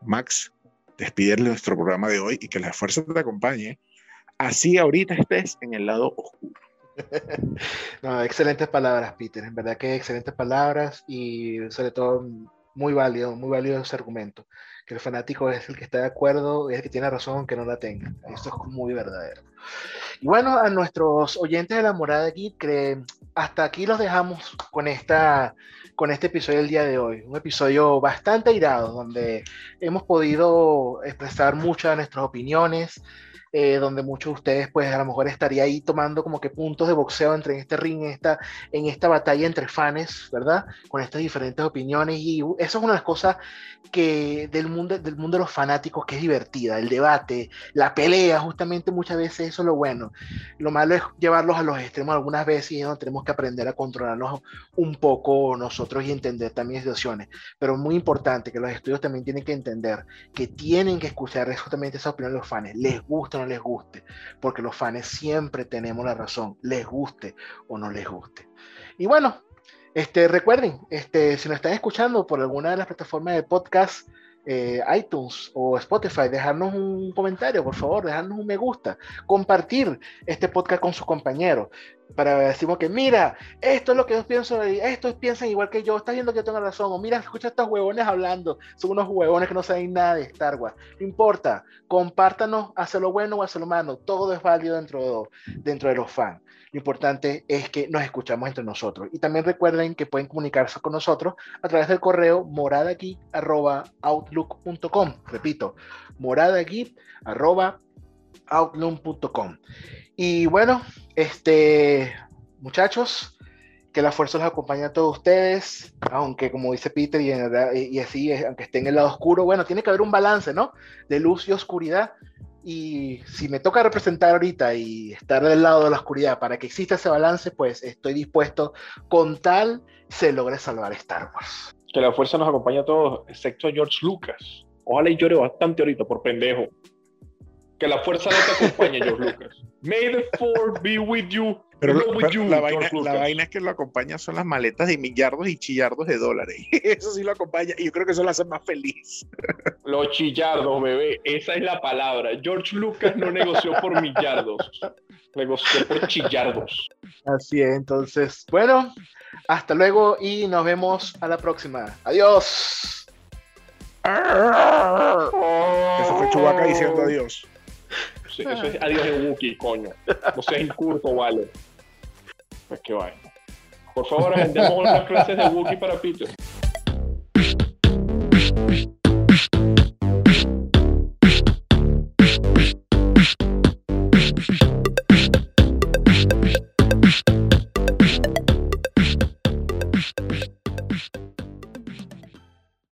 Max, despídele nuestro programa de hoy y que la fuerza te acompañe. Así ahorita estés en el lado oscuro. no, excelentes palabras, Peter. En verdad que excelentes palabras y sobre todo muy válido, muy válido ese argumento. Que el fanático es el que está de acuerdo, es el que tiene razón aunque no la tenga. Esto es muy verdadero. Y bueno, a nuestros oyentes de la morada aquí, que hasta aquí los dejamos con, esta, con este episodio del día de hoy. Un episodio bastante airado, donde hemos podido expresar muchas de nuestras opiniones, eh, donde muchos de ustedes pues a lo mejor estaría ahí tomando como que puntos de boxeo entre este ring, en esta, en esta batalla entre fans, ¿verdad? Con estas diferentes opiniones y eso es una de las cosas que del mundo, del mundo de los fanáticos que es divertida, el debate, la pelea, justamente muchas veces eso es lo bueno. Lo malo es llevarlos a los extremos algunas veces y no tenemos que aprender a controlarnos un poco nosotros y entender también situaciones. Pero muy importante que los estudios también tienen que entender que tienen que escuchar justamente esa opinión de los fans, les gusta les guste, porque los fans siempre tenemos la razón, les guste o no les guste. Y bueno, este, recuerden, este, si nos están escuchando por alguna de las plataformas de podcast, eh, iTunes o Spotify, dejarnos un comentario, por favor, dejarnos un me gusta, compartir este podcast con sus compañeros para decirnos que mira, esto es lo que yo pienso, estos piensan igual que yo, estás viendo que yo tengo razón, o mira, escucha estos huevones hablando, son unos huevones que no saben nada de Star Wars. No importa, compártanos, hacer lo bueno o hacer lo malo, todo es válido dentro, dentro de los fans. Lo importante es que nos escuchamos entre nosotros. Y también recuerden que pueden comunicarse con nosotros a través del correo moradageek.outlook.com. Repito, moradageek.outlook.com. Y bueno, este, muchachos, que la fuerza los acompañe a todos ustedes, aunque como dice Peter, y, y así, aunque esté en el lado oscuro, bueno, tiene que haber un balance, ¿no? De luz y oscuridad Y si me toca representar ahorita y estar del lado de la oscuridad para que exista ese balance, pues estoy dispuesto con tal se logre salvar Star Wars. Que la fuerza nos acompañe a todos, excepto a George Lucas. Ojalá y llore bastante ahorita por pendejo. Que la fuerza no te acompañe, George Lucas. May the force be with you. Pero, pero you, la, vaina, la vaina es que lo acompaña son las maletas de millardos y chillardos de dólares. Eso sí lo acompaña y yo creo que eso lo hace más feliz. Los chillardos, bebé. Esa es la palabra. George Lucas no negoció por millardos. Negoció por chillardos. Así es, entonces, bueno, hasta luego y nos vemos a la próxima. Adiós. Eso fue Chewbacca diciendo adiós. Eso es adiós de Wookiee, coño. No seas incurso, vale. Pues qué vaina. Por favor, agendemos unas clases de Wookiee para Peter.